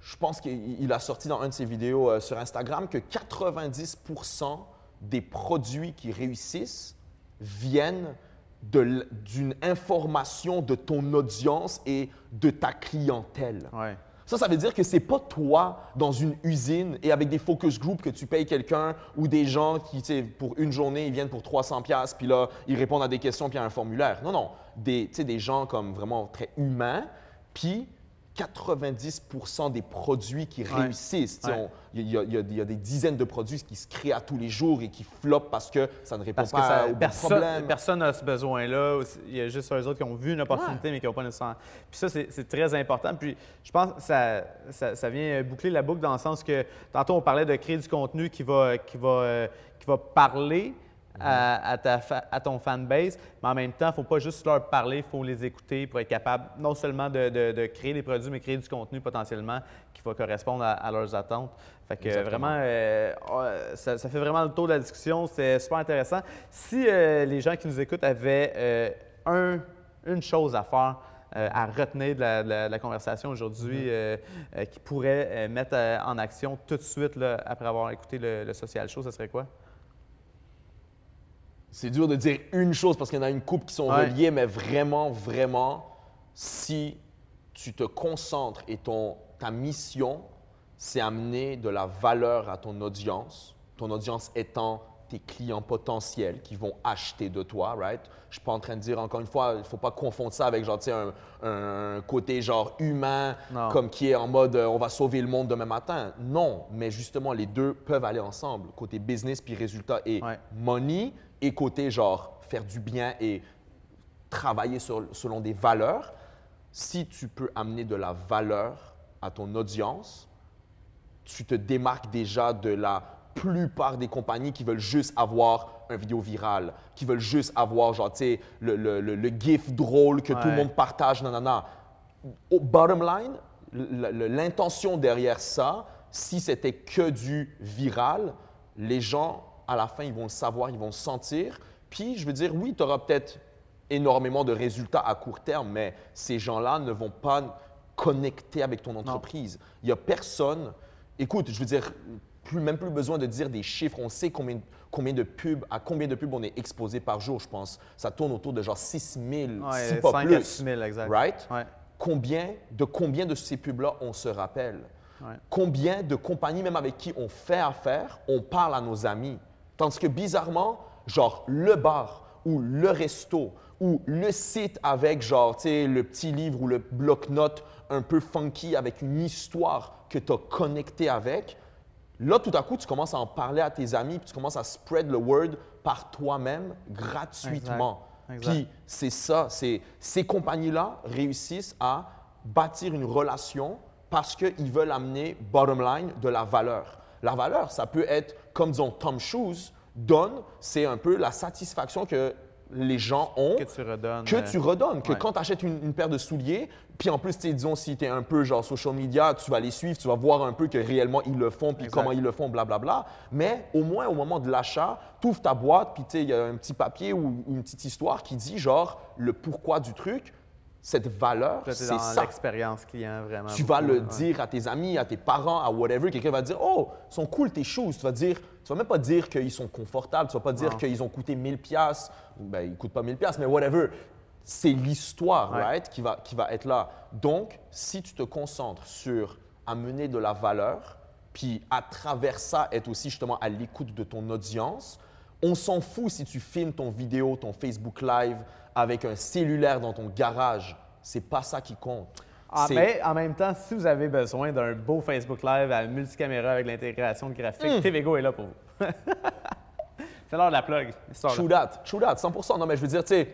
je pense qu'il il a sorti dans une de ses vidéos euh, sur Instagram, que 90% des produits qui réussissent viennent d'une information de ton audience et de ta clientèle. Ouais. Ça, ça veut dire que c'est pas toi dans une usine et avec des focus groups que tu payes quelqu'un ou des gens qui, pour une journée, ils viennent pour 300 pièces puis là, ils répondent à des questions puis il y a un formulaire. Non, non. Des, des gens comme vraiment très humains puis 90% des produits qui Ouais. réussissent. Ouais. Il y, a- il y a- il y a des dizaines de produits qui se créent à tous les jours et qui floppent parce que ça ne répond Parce que pas ça- personne n'a ce besoin-là. Il y a juste eux autres qui ont vu une opportunité, mais qui n'ont pas nécessairement. Puis ça, c'est c'est très important. Puis je pense que ça, ça, ça vient boucler la boucle dans le sens que tantôt, on parlait de créer du contenu qui va, qui va, euh, qui va parler à, à ta fa- à ton fanbase, mais en même temps, il ne faut pas juste leur parler, il faut les écouter pour être capable non seulement de, de- de créer des produits, mais créer du contenu potentiellement qui va correspondre à, à leurs attentes. Fait que Exactement. vraiment, euh, euh, ça, ça fait vraiment le tour de la discussion. C'est super intéressant. Si euh, les gens qui nous écoutent avaient euh, un- une chose à faire, à retenir de la, de la- de la conversation aujourd'hui, euh, qu'ils pourraient euh, mettre en action tout de suite là, après avoir écouté le, le Social Show, ce serait quoi? C'est dur de dire une chose parce qu'il y en a une couple qui sont Ouais. reliées, mais vraiment, vraiment, si tu te concentres et ton, ta mission, c'est amener de la valeur à ton audience, ton audience étant tes clients potentiels qui vont acheter de toi, right? Je suis pas en train de dire, encore une fois, il faut pas confondre ça avec genre, tu sais, un, un côté genre humain, Non. comme qui est en mode euh, on va sauver le monde demain matin. Non, mais justement, les deux peuvent aller ensemble. Côté business puis résultat et Ouais. money et côté genre faire du bien et travailler sur- selon des valeurs. Si tu peux amener de la valeur à ton audience, tu te démarques déjà de la plupart des compagnies qui veulent juste avoir un vidéo virale, qui veulent juste avoir genre, tu sais, le, le- le- le gif drôle que tout le monde partage, non. Au bottom line, l'intention derrière ça, si c'était que du viral, les gens, à la fin, ils vont le savoir, ils vont le sentir. Puis, je veux dire, oui, tu auras peut-être énormément de résultats à court terme, mais ces gens-là ne vont pas connecter avec ton entreprise. Il n'y a personne. Écoute, je veux dire, plus, même plus besoin de dire des chiffres. On sait combien, combien de pubs, à combien de pubs on est exposé par jour, je pense. Ça tourne autour de genre 6 000, Ouais, si pas 5 plus. à 6 000, exact. Right? Ouais. Combien, de combien de ces pubs-là on se rappelle? Ouais. Combien de compagnies, même avec qui on fait affaire, on parle à nos amis? Tandis que bizarrement, genre le bar ou le resto ou le site avec genre, tu sais, le petit livre ou le bloc-notes un peu funky avec une histoire que tu as connecté avec, là, tout à coup, tu commences à en parler à tes amis, puis tu commences à spread le word par toi-même gratuitement. Exact. Puis c'est ça, c'est ces compagnies-là réussissent à bâtir une relation parce qu'ils veulent amener, bottom line, de la valeur. La valeur, ça peut être, comme disons Tom Shoes donne, c'est un peu la satisfaction que les gens ont Que tu redonnes. que tu redonnes. Que ouais. quand tu achètes une, une paire de souliers, puis en plus, disons, si tu es un peu genre social media, tu vas les suivre, tu vas voir un peu que réellement ils le font, puis comment ils le font, blablabla. Mais au moins, au moment de l'achat, tu ouvres ta boîte, puis il y a un petit papier ou une petite histoire qui dit genre le pourquoi du truc, cette valeur, c'est ça. l'expérience client vraiment. Tu vas le ouais. dire à tes amis, à tes parents, à whatever. Quelqu'un va dire Oh, ils sont cool tes choses. Tu vas dire, tu vas même pas dire qu'ils sont confortables. Tu vas pas dire qu'ils ont coûté 1000 pièces. Ben, ils coûtent pas 1000 pièces, mais whatever. C'est l'histoire, Ouais. right, qui va, qui va être là. Donc, si tu te concentres sur amener de la valeur, puis à travers ça, être aussi justement à l'écoute de ton audience, on s'en fout si tu filmes ton vidéo, ton Facebook Live avec un cellulaire dans ton garage. C'est pas ça qui compte. Ah, mais en même temps, si vous avez besoin d'un beau Facebook Live à multicaméra avec l'intégration de graphique, Hmm. TVGO est là pour vous. [laughs] C'est l'heure de la plug. True that, true that, 100 Non, mais je veux dire, tu sais,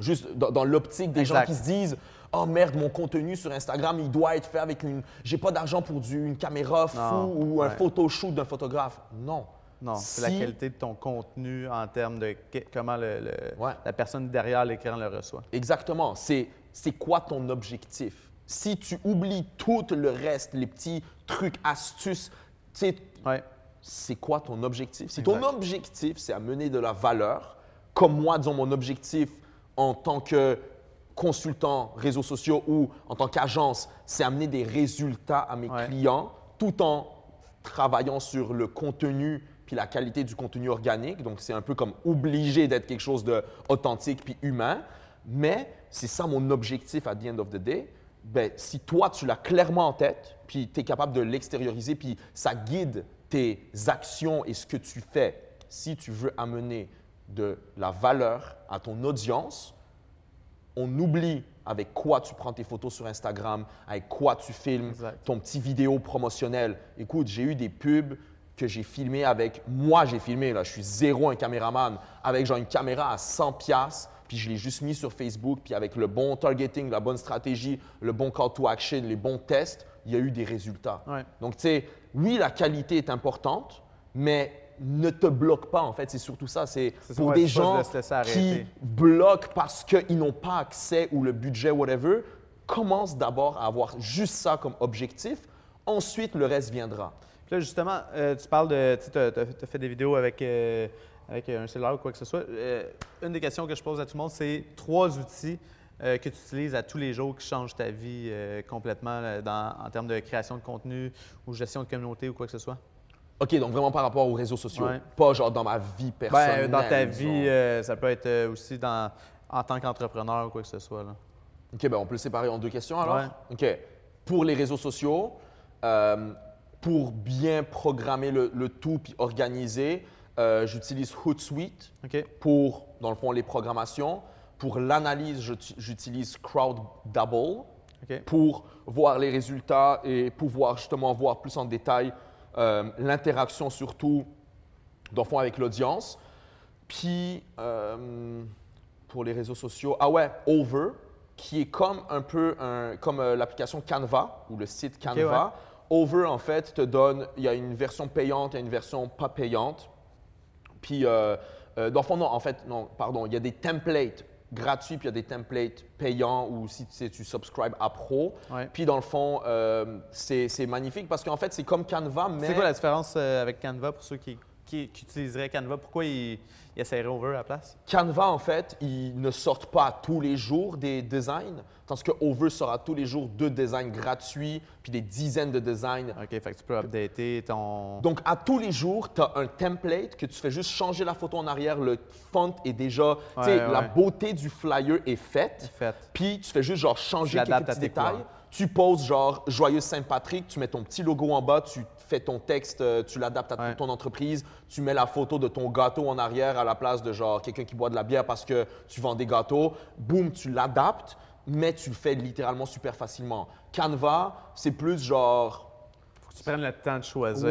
juste dans, dans l'optique des gens qui se disent Oh merde, mon contenu sur Instagram, il doit être fait avec une. J'ai pas d'argent pour du, une caméra fou Non, ou un ouais. photoshoot d'un photographe. Non. Non, c'est la qualité de ton contenu en termes de comment le- le- Ouais. la personne derrière l'écran le reçoit. Exactement. C'est c'est quoi ton objectif? Si tu oublies tout le reste, les petits trucs, astuces, tu sais, Ouais. c'est quoi ton objectif? Si ton objectif, c'est amener de la valeur, comme moi, disons, mon objectif en tant que consultant réseaux sociaux ou en tant qu'agence, c'est amener des résultats à mes Ouais. clients tout en travaillant sur le contenu puis la qualité du contenu organique. Donc, c'est un peu comme obligé d'être quelque chose d'authentique puis humain. Mais c'est ça mon objectif à the end of the day. Ben, si toi, tu l'as clairement en tête, puis tu es capable de l'extérioriser, puis ça guide tes actions et ce que tu fais, si tu veux amener de la valeur à ton audience, on oublie avec quoi tu prends tes photos sur Instagram, avec quoi tu filmes Exact. ton petit vidéo promotionnel. Écoute, j'ai eu des pubs que j'ai filmé avec moi, j'ai filmé là, je suis zéro un caméraman avec genre une caméra à 100 pièces, puis je l'ai juste mis sur Facebook, puis avec le bon targeting, la bonne stratégie, le bon call to action, les bons tests, il y a eu des résultats. Ouais. Donc tu sais, oui, la qualité est importante, mais ne te bloque pas en fait, c'est surtout ça, c'est pour ouais, des gens de qui bloquent parce qu'ils n'ont pas accès ou le budget, whatever, commence d'abord à avoir juste ça comme objectif. Ensuite, le reste viendra. Puis là, justement, euh, tu parles de. Tu as, fait des vidéos avec, euh, avec un cellulaire ou quoi que ce soit. Euh, une des questions que je pose à tout le monde, c'est trois outils que tu utilises à tous les jours qui changent ta vie complètement dans- en termes de création de contenu ou gestion de communauté ou quoi que ce soit? OK, donc vraiment par rapport aux réseaux sociaux, Ouais. pas genre dans ma vie personnelle. Ben, dans ta vie, ça peut être aussi dans, en tant qu'entrepreneur ou quoi que ce soit. Là. OK, ben on peut le séparer en deux questions alors. Ouais. OK. Pour les réseaux sociaux, pour bien programmer le, le tout puis organiser, euh, j'utilise Hootsuite pour, dans le fond, les programmations. Pour l'analyse, j'uti- j'utilise CrowdDouble. OK. pour voir les résultats et pouvoir justement voir plus en détail euh, l'interaction surtout dans le fond avec l'audience. Puis euh, pour les réseaux sociaux, ah ouais, Over, qui est comme un peu un- comme l'application Canva ou le site Canva. Over en fait te donne, il y a une version payante et une version pas payante. Puis, euh, euh, dans le fond, non, en fait, non, pardon, il y a des templates gratuits, puis il y a des templates payants ou si tu, sais, tu subscribes à Pro. Ouais. Puis, dans le fond, euh, c'est magnifique parce qu'en fait, c'est comme Canva, mais. C'est quoi la différence avec Canva pour ceux qui, qui- qui utiliseraient Canva? Pourquoi ils, ils essaieraient Over à la place? Canva, en fait, ils ne sortent pas tous les jours des designs, tandis que Over sera tous les jours deux designs gratuits, puis des dizaines de designs OK, fait que tu peux updater ton. Donc, à tous les jours, tu as un template que tu fais juste changer la photo en arrière. Le font est déjà. tu sais, Ouais, La beauté du flyer est faite. Fait. Puis, tu fais juste genre changer quelques petits détails. Tu poses genre Joyeux Saint-Patrick, tu mets ton petit logo en bas, tu fais ton texte, euh, tu l'adaptes à Ouais. ton entreprise, tu mets la photo de ton gâteau en arrière à la place de genre quelqu'un qui boit de la bière parce que tu vends des gâteaux. Boum, tu l'adaptes, mais tu le fais littéralement super facilement. Canva, c'est plus genre. Faut que Tu prennes le temps de choisir.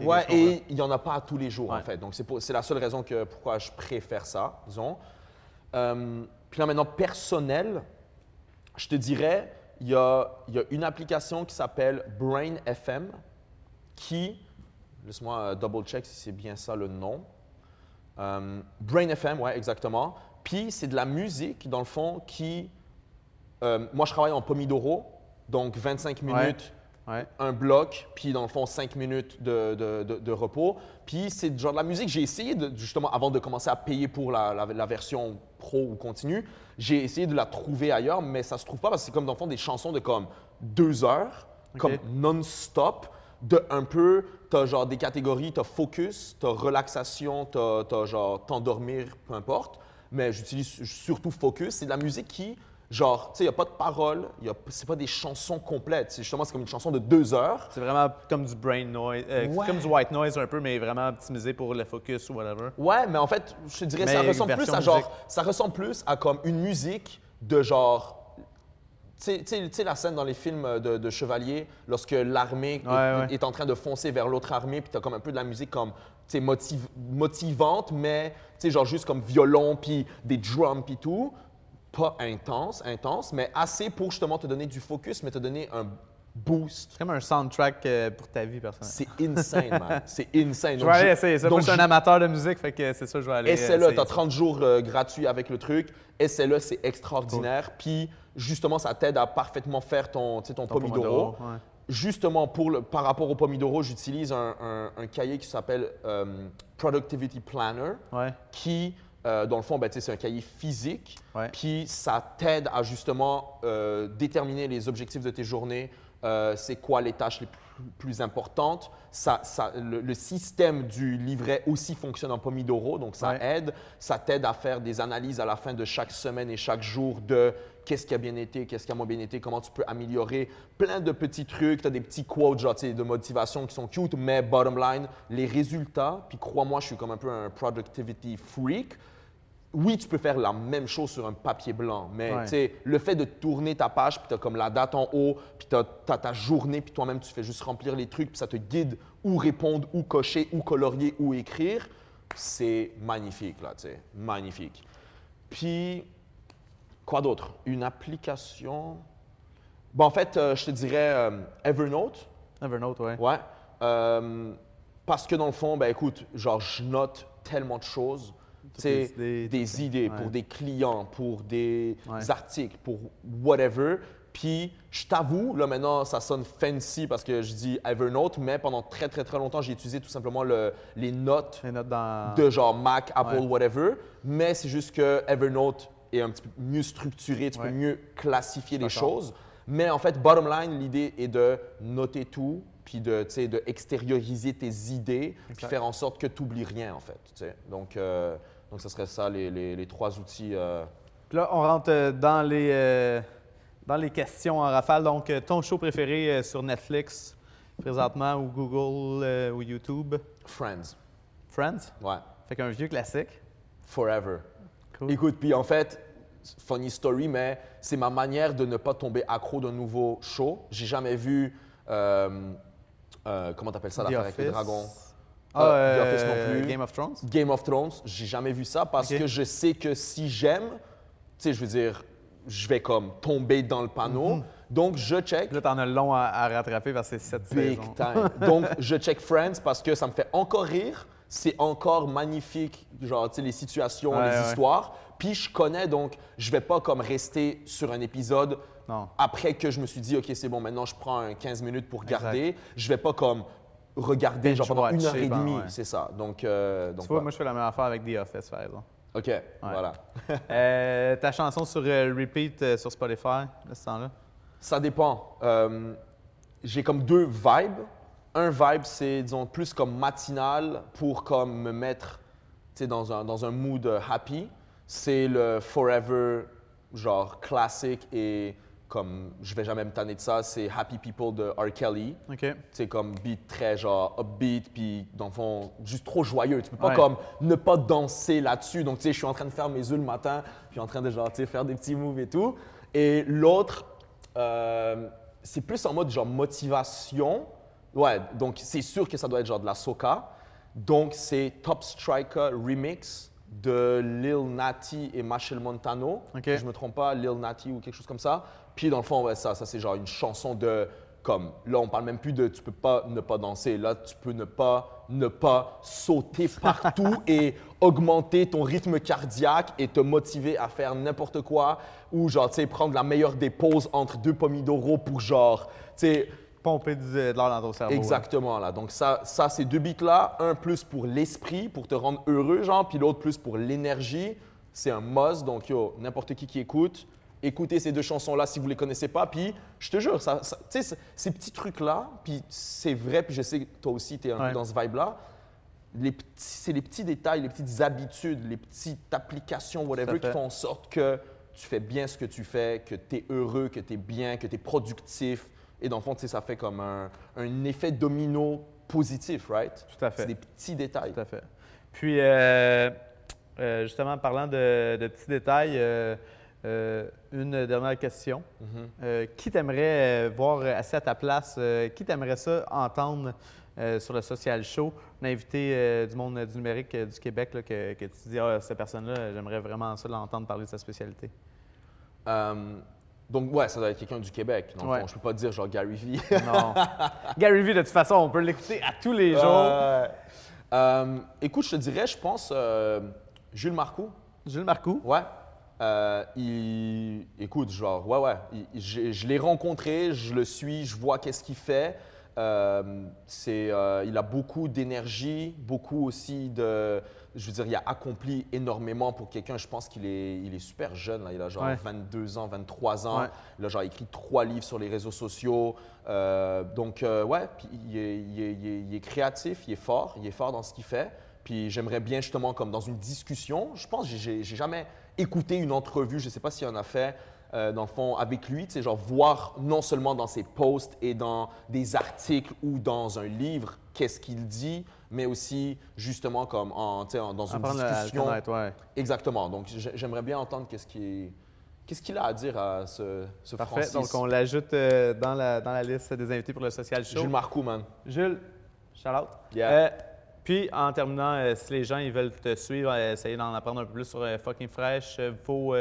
Ouais, et il n'y en a pas tous les jours, en fait. Donc, c'est la seule raison que, pourquoi je préfère ça, disons. Euh, puis là, maintenant, personnel, je te dirais, il y a, il y a une application qui s'appelle Brain FM qui, laisse-moi euh, double-check si c'est bien ça le nom. Euh, Brain FM, ouais, exactement. Puis, c'est de la musique, dans le fond, qui... euh, moi, je travaille en Pomodoro, donc 25 Ouais. minutes Ouais. un bloc, puis dans le fond, 5 minutes de, de- de- de repos. Puis c'est du genre de la musique. J'ai essayé, de, justement, avant de commencer à payer pour la, la- la version pro ou continue, j'ai essayé de la trouver ailleurs, mais ça se trouve pas parce que c'est comme dans le fond des chansons de comme deux heures, comme non-stop, de un peu, t'as genre des catégories, t'as focus, t'as relaxation, t'as t'as genre t'endormir, peu importe. Mais j'utilise surtout focus. C'est de la musique qui, genre, tu sais, il n'y a pas de paroles, c'est pas des chansons complètes. C'est justement, c'est comme une chanson de deux heures. C'est vraiment comme du brain noise, euh, Ouais. comme du white noise un peu, mais vraiment optimisé pour le focus ou whatever. Ouais, mais en fait, je te dirais, Mais ça ressemble plus à genre, musique. ça ressemble plus à comme une musique de genre. Tu sais- la scène dans les films de, de chevalier, lorsque l'armée est, Ouais, ouais. est en train de foncer vers l'autre armée, puis tu as comme un peu de la musique comme, tu sais, motiv- motivante, mais, tu sais, genre juste comme violon, puis des drums, puis tout. Pas intense, intense, mais assez pour justement te donner du focus, mais te donner un boost. C'est comme un soundtrack euh, pour ta vie personnelle. C'est insane, man. [laughs] C'est insane. Je vais aller essayer ça. donc je suis un amateur de musique, fait que c'est ça, je vais aller. Essaie-le, tu as ça. 30 jours euh, gratuits avec le truc. Essaie-le, c'est extraordinaire. Puis justement, ça t'aide à parfaitement faire ton, ton, Ton ouais. Justement, pour le, par rapport au Pomodoro, j'utilise un, un- un cahier qui s'appelle euh, Productivity Planner, Ouais. qui, euh, dans le fond, ben, c'est un cahier physique. Puis ça t'aide à justement euh, déterminer les objectifs de tes journées, euh, c'est quoi les tâches les plus, importantes? Ça, ça- le, le système du livret aussi fonctionne en Pomodoro, donc ça Ouais. aide. Ça t'aide à faire des analyses à la fin de chaque semaine et chaque jour de qu'est-ce qui a bien été, qu'est-ce qui a moins bien été, comment tu peux améliorer. Plein de petits trucs, tu as des petits quotes genre, de motivation qui sont cute, mais bottom line, les résultats, puis crois-moi, je suis comme un peu un productivity freak oui, tu peux faire la même chose sur un papier blanc, mais Ouais. le fait de tourner ta page, puis tu as comme la date en haut, puis tu as, ta journée, puis toi-même, tu fais juste remplir les trucs, puis ça te guide où répondre, où cocher, où colorier, où écrire, c'est magnifique, là, tu sais, magnifique. Puis, quoi d'autre? Une application... Bon, en fait, euh, je te dirais euh, Evernote. Evernote, ouais. Ouais. Euh, parce que dans le fond, ben écoute, genre, je note tellement de choses. Les idées, des idées Ouais. pour des clients, pour des Ouais. articles, pour whatever. Puis, je t'avoue, là maintenant, ça sonne fancy parce que je dis Evernote, mais pendant très, très, très longtemps, j'ai utilisé tout simplement le- les notes Les notes dans. de genre Mac, Apple, Ouais. whatever. Mais c'est juste que Evernote est un petit peu mieux structuré, tu peux mieux classifier les choses. Mais en fait, bottom line, l'idée est de noter tout, puis de, tu sais, de extérioriser tes idées, puis faire en sorte que tu n'oublies rien, en fait. tu sais. Donc, euh, donc, ce serait ça, les, les- les trois outils. euh. Là, on rentre euh, dans les, euh, dans les questions en rafale. Donc, ton show préféré sur Netflix présentement ou Google euh, ou YouTube? Friends. Friends? Ouais. Fait qu'un vieux classique. Forever. Cool. Écoute, puis en fait, funny story, mais c'est ma manière de ne pas tomber accro d'un nouveau show. J'ai jamais vu, euh, comment t'appelles ça, l'affaire avec les dragons? Ah, Euh, The Office non euh, plus. Game of Thrones? Game of Thrones, j'ai jamais vu ça parce que je sais que si j'aime, tu sais, je veux dire, je vais comme tomber dans le panneau. Donc, je check. Là, t'en as long à, à rattraper parce que c'est sept Big saisons. time. [laughs] Donc, je check Friends parce que ça me fait encore rire. C'est encore magnifique, genre, tu sais, les situations, Ouais, les ouais. histoires. Puis, je connais, donc, je vais pas comme rester sur un épisode Non. après que je me suis dit, OK, c'est bon, maintenant, je prends un 15 minutes pour regarder. Je vais pas comme regarder, genre, pendant une heure et demie. ouais. C'est ça. Donc, euh, donc Tu vois, ouais. moi, je fais la même affaire avec The Office, par exemple. OK, voilà. [laughs] Euh, ta chanson sur euh, repeat euh, sur Spotify, de ce temps-là? Ça dépend. J'ai comme deux vibes. Un vibe, c'est, disons, plus comme matinal pour comme me mettre dans un, dans un mood happy. C'est le Forever, genre classique et comme je vais jamais me tanner de ça, c'est Happy People de R. Kelly. C'est comme beat très genre upbeat, puis dans le fond, juste trop joyeux. Tu peux pas Ouais. comme ne pas danser là-dessus. Donc, tu sais, je suis en train de faire mes œufs le matin, puis en train de genre, tu sais, faire des petits moves et tout. Et l'autre, euh, c'est plus en mode genre motivation. Ouais, donc c'est sûr que ça doit être genre de la soca. Donc c'est Top Striker Remix de Lil Natty et Machel Montano. Ok. Si je me trompe pas, Lil Natty ou quelque chose comme ça. Puis dans le fond, ouais, ça, ça c'est genre une chanson de comme là on parle même plus de tu peux pas ne pas danser. Là tu peux ne pas ne pas sauter [laughs] partout et augmenter ton rythme cardiaque et te motiver à faire n'importe quoi ou genre tu sais prendre la meilleure des pauses entre deux pomidoro pour genre tu sais Pomper de l'air dans ton cerveau. hein. Exactement, là. Donc, ça, ça ces deux beats-là, un plus pour l'esprit, pour te rendre heureux, genre, puis l'autre plus pour l'énergie, c'est un must. Donc, yo, n'importe qui qui écoute, écoutez ces deux chansons-là si vous les connaissez pas. Puis, je te jure, ça, ces petits trucs-là, puis c'est vrai, puis je sais que toi aussi, tu es un Ouais. peu dans ce vibe-là. C'est les petits détails, les petites habitudes, les petites applications, whatever, qui font en sorte que tu fais bien ce que tu fais, que tu es heureux, que tu es bien, que tu es productif. Et dans le fond, ça fait comme un, un effet domino positif, right? Tout à fait. C'est des petits détails. Tout à fait. Puis, euh, euh, justement, en parlant de, de petits détails, euh, euh, une dernière question. Mhm. Euh, qui t'aimerait voir assis à ta place? qui t'aimerait ça entendre sur le Social Show? Un invité du monde du numérique du Québec là, que, que tu dis, ah, cette personne-là, j'aimerais vraiment ça l'entendre parler de sa spécialité. Donc, ouais, ça doit être quelqu'un du Québec. Le Ouais. fond, je peux pas dire genre Gary Vee. [laughs] Non. Gary Vee, de toute façon, on peut l'écouter à tous les jours. Euh, euh, écoute, je te dirais, je pense, euh, Jules Marcoux. Jules Marcoux? Ouais. Euh, il, écoute, genre, ouais, ouais. il- je je l'ai rencontré, je le suis, je vois qu'est-ce qu'il fait. C'est, il a beaucoup d'énergie, beaucoup aussi de. Je veux dire, il a accompli énormément pour quelqu'un. Je pense qu'il est, il est super jeune. Là. Il a genre Ouais. 22 ans, 23 ans. Ouais. Il a genre écrit trois livres sur les réseaux sociaux. Euh, donc, euh, ouais, puis il est, il est- il est- il est créatif, il est fort, il est fort dans ce qu'il fait. Puis j'aimerais bien justement, comme dans une discussion, je pense, j'ai jamais écouté une entrevue, je ne sais pas s'il en a fait, euh, dans le fond, avec lui, tu sais, genre voir non seulement dans ses posts et dans des articles ou dans un livre, qu'est-ce qu'il dit, mais aussi justement comme en, en- dans une discussion. connaître, ouais. Exactement. Donc j'ai- j'aimerais bien entendre qu'est-ce qu'il qu'est-ce qu'il a à dire à ce, ce Parfait. Francis. Donc, on l'ajoute euh, dans, la, dans la liste des invités pour le Social Show. Jules Marcoux, man. Jules, shout out. Yeah. Euh, puis, en terminant, euh, si les gens ils veulent te suivre, euh, essayer d'en apprendre un peu plus sur euh, Fucking Fresh, euh, vos,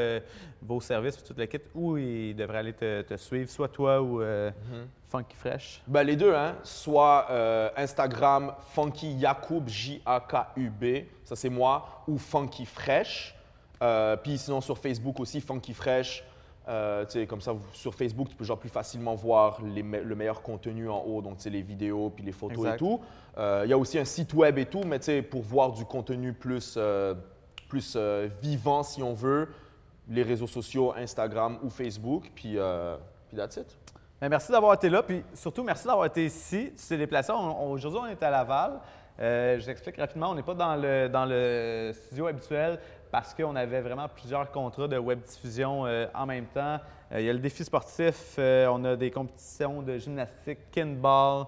vos services, tout le kit, où ils devraient aller te, te suivre, soit toi ou Mhm. Funky Fresh? Ben, les deux, hein. Soit Instagram, Funky Yacoub, J-A-K-U-B, ça c'est moi, ou Funky Fresh. Puis sinon sur Facebook aussi, Funky Fresh. Euh, comme ça, sur Facebook, tu peux genre plus facilement voir les me- le meilleur contenu en haut, donc les vidéos puis les photos Exact. et tout. Euh, Il y a aussi un site web et tout, mais pour voir du contenu plus, euh, plus vivant, si on veut, les réseaux sociaux, Instagram ou Facebook, puis, puis that's it. Merci d'avoir été là, puis surtout merci d'avoir été ici. Tu t'es déplacé. Aujourd'hui, on est à Laval. Euh, je vous explique rapidement, on n'est pas dans le, dans le studio habituel parce qu'on avait vraiment plusieurs contrats de web diffusion euh, en même temps. Euh, il y a le défi sportif, euh, on a des compétitions de gymnastique, kinball,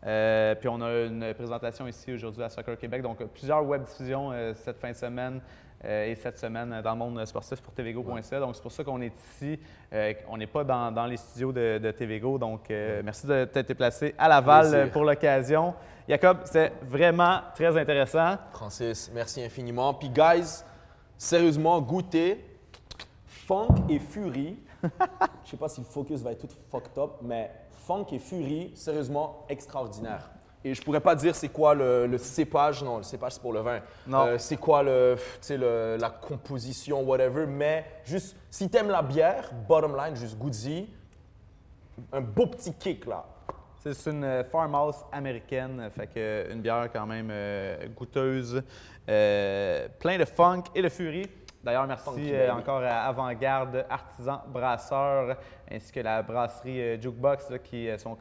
puis on a une présentation ici aujourd'hui à Soccer Québec. Donc, plusieurs web diffusions cette fin de semaine et cette semaine dans le monde sportif pour tvgo.ca. Donc, c'est pour ça qu'on est ici. Euh, on n'est pas dans, dans les studios de, de TVgo. Donc, euh, merci de t'être déplacé à Laval pour l'occasion. Jacob, c'était vraiment très intéressant. Francis, merci infiniment. Puis, guys, sérieusement, goûtez Funk et Fury. [laughs] Je sais pas si le focus va être tout fucked up, mais Funk et Fury, sérieusement, extraordinaire. Et je pourrais pas dire c'est quoi le, le cépage, non, le cépage c'est pour le vin. Non. Euh, c'est quoi le, le- la composition, whatever, mais juste, si t'aimes la bière, bottom line, juste goûte-y. Un beau petit kick là. C'est une euh, farmhouse américaine, fait que euh, une bière quand même euh, goûteuse, euh, plein de funk et de furie. D'ailleurs, merci euh, baby. encore à Avant-Garde Artisan Brasseur ainsi que la brasserie euh, Jukebox là, qui euh, sont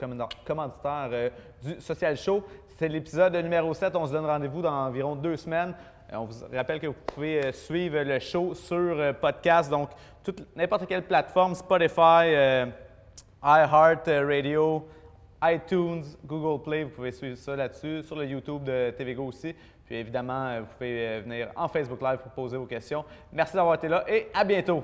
commanditaires euh, du Social Show. C'est l'épisode numéro 7. On se donne rendez-vous dans environ deux semaines. Euh, On vous rappelle que vous pouvez euh, suivre le show sur euh, podcast, donc n'importe quelle plateforme, Spotify, euh, iHeart euh, Radio, iTunes, Google Play, vous pouvez suivre ça là-dessus, sur le YouTube de TVGO aussi. Puis évidemment, euh, vous pouvez euh, venir en Facebook Live pour poser vos questions. Merci d'avoir été là et à bientôt.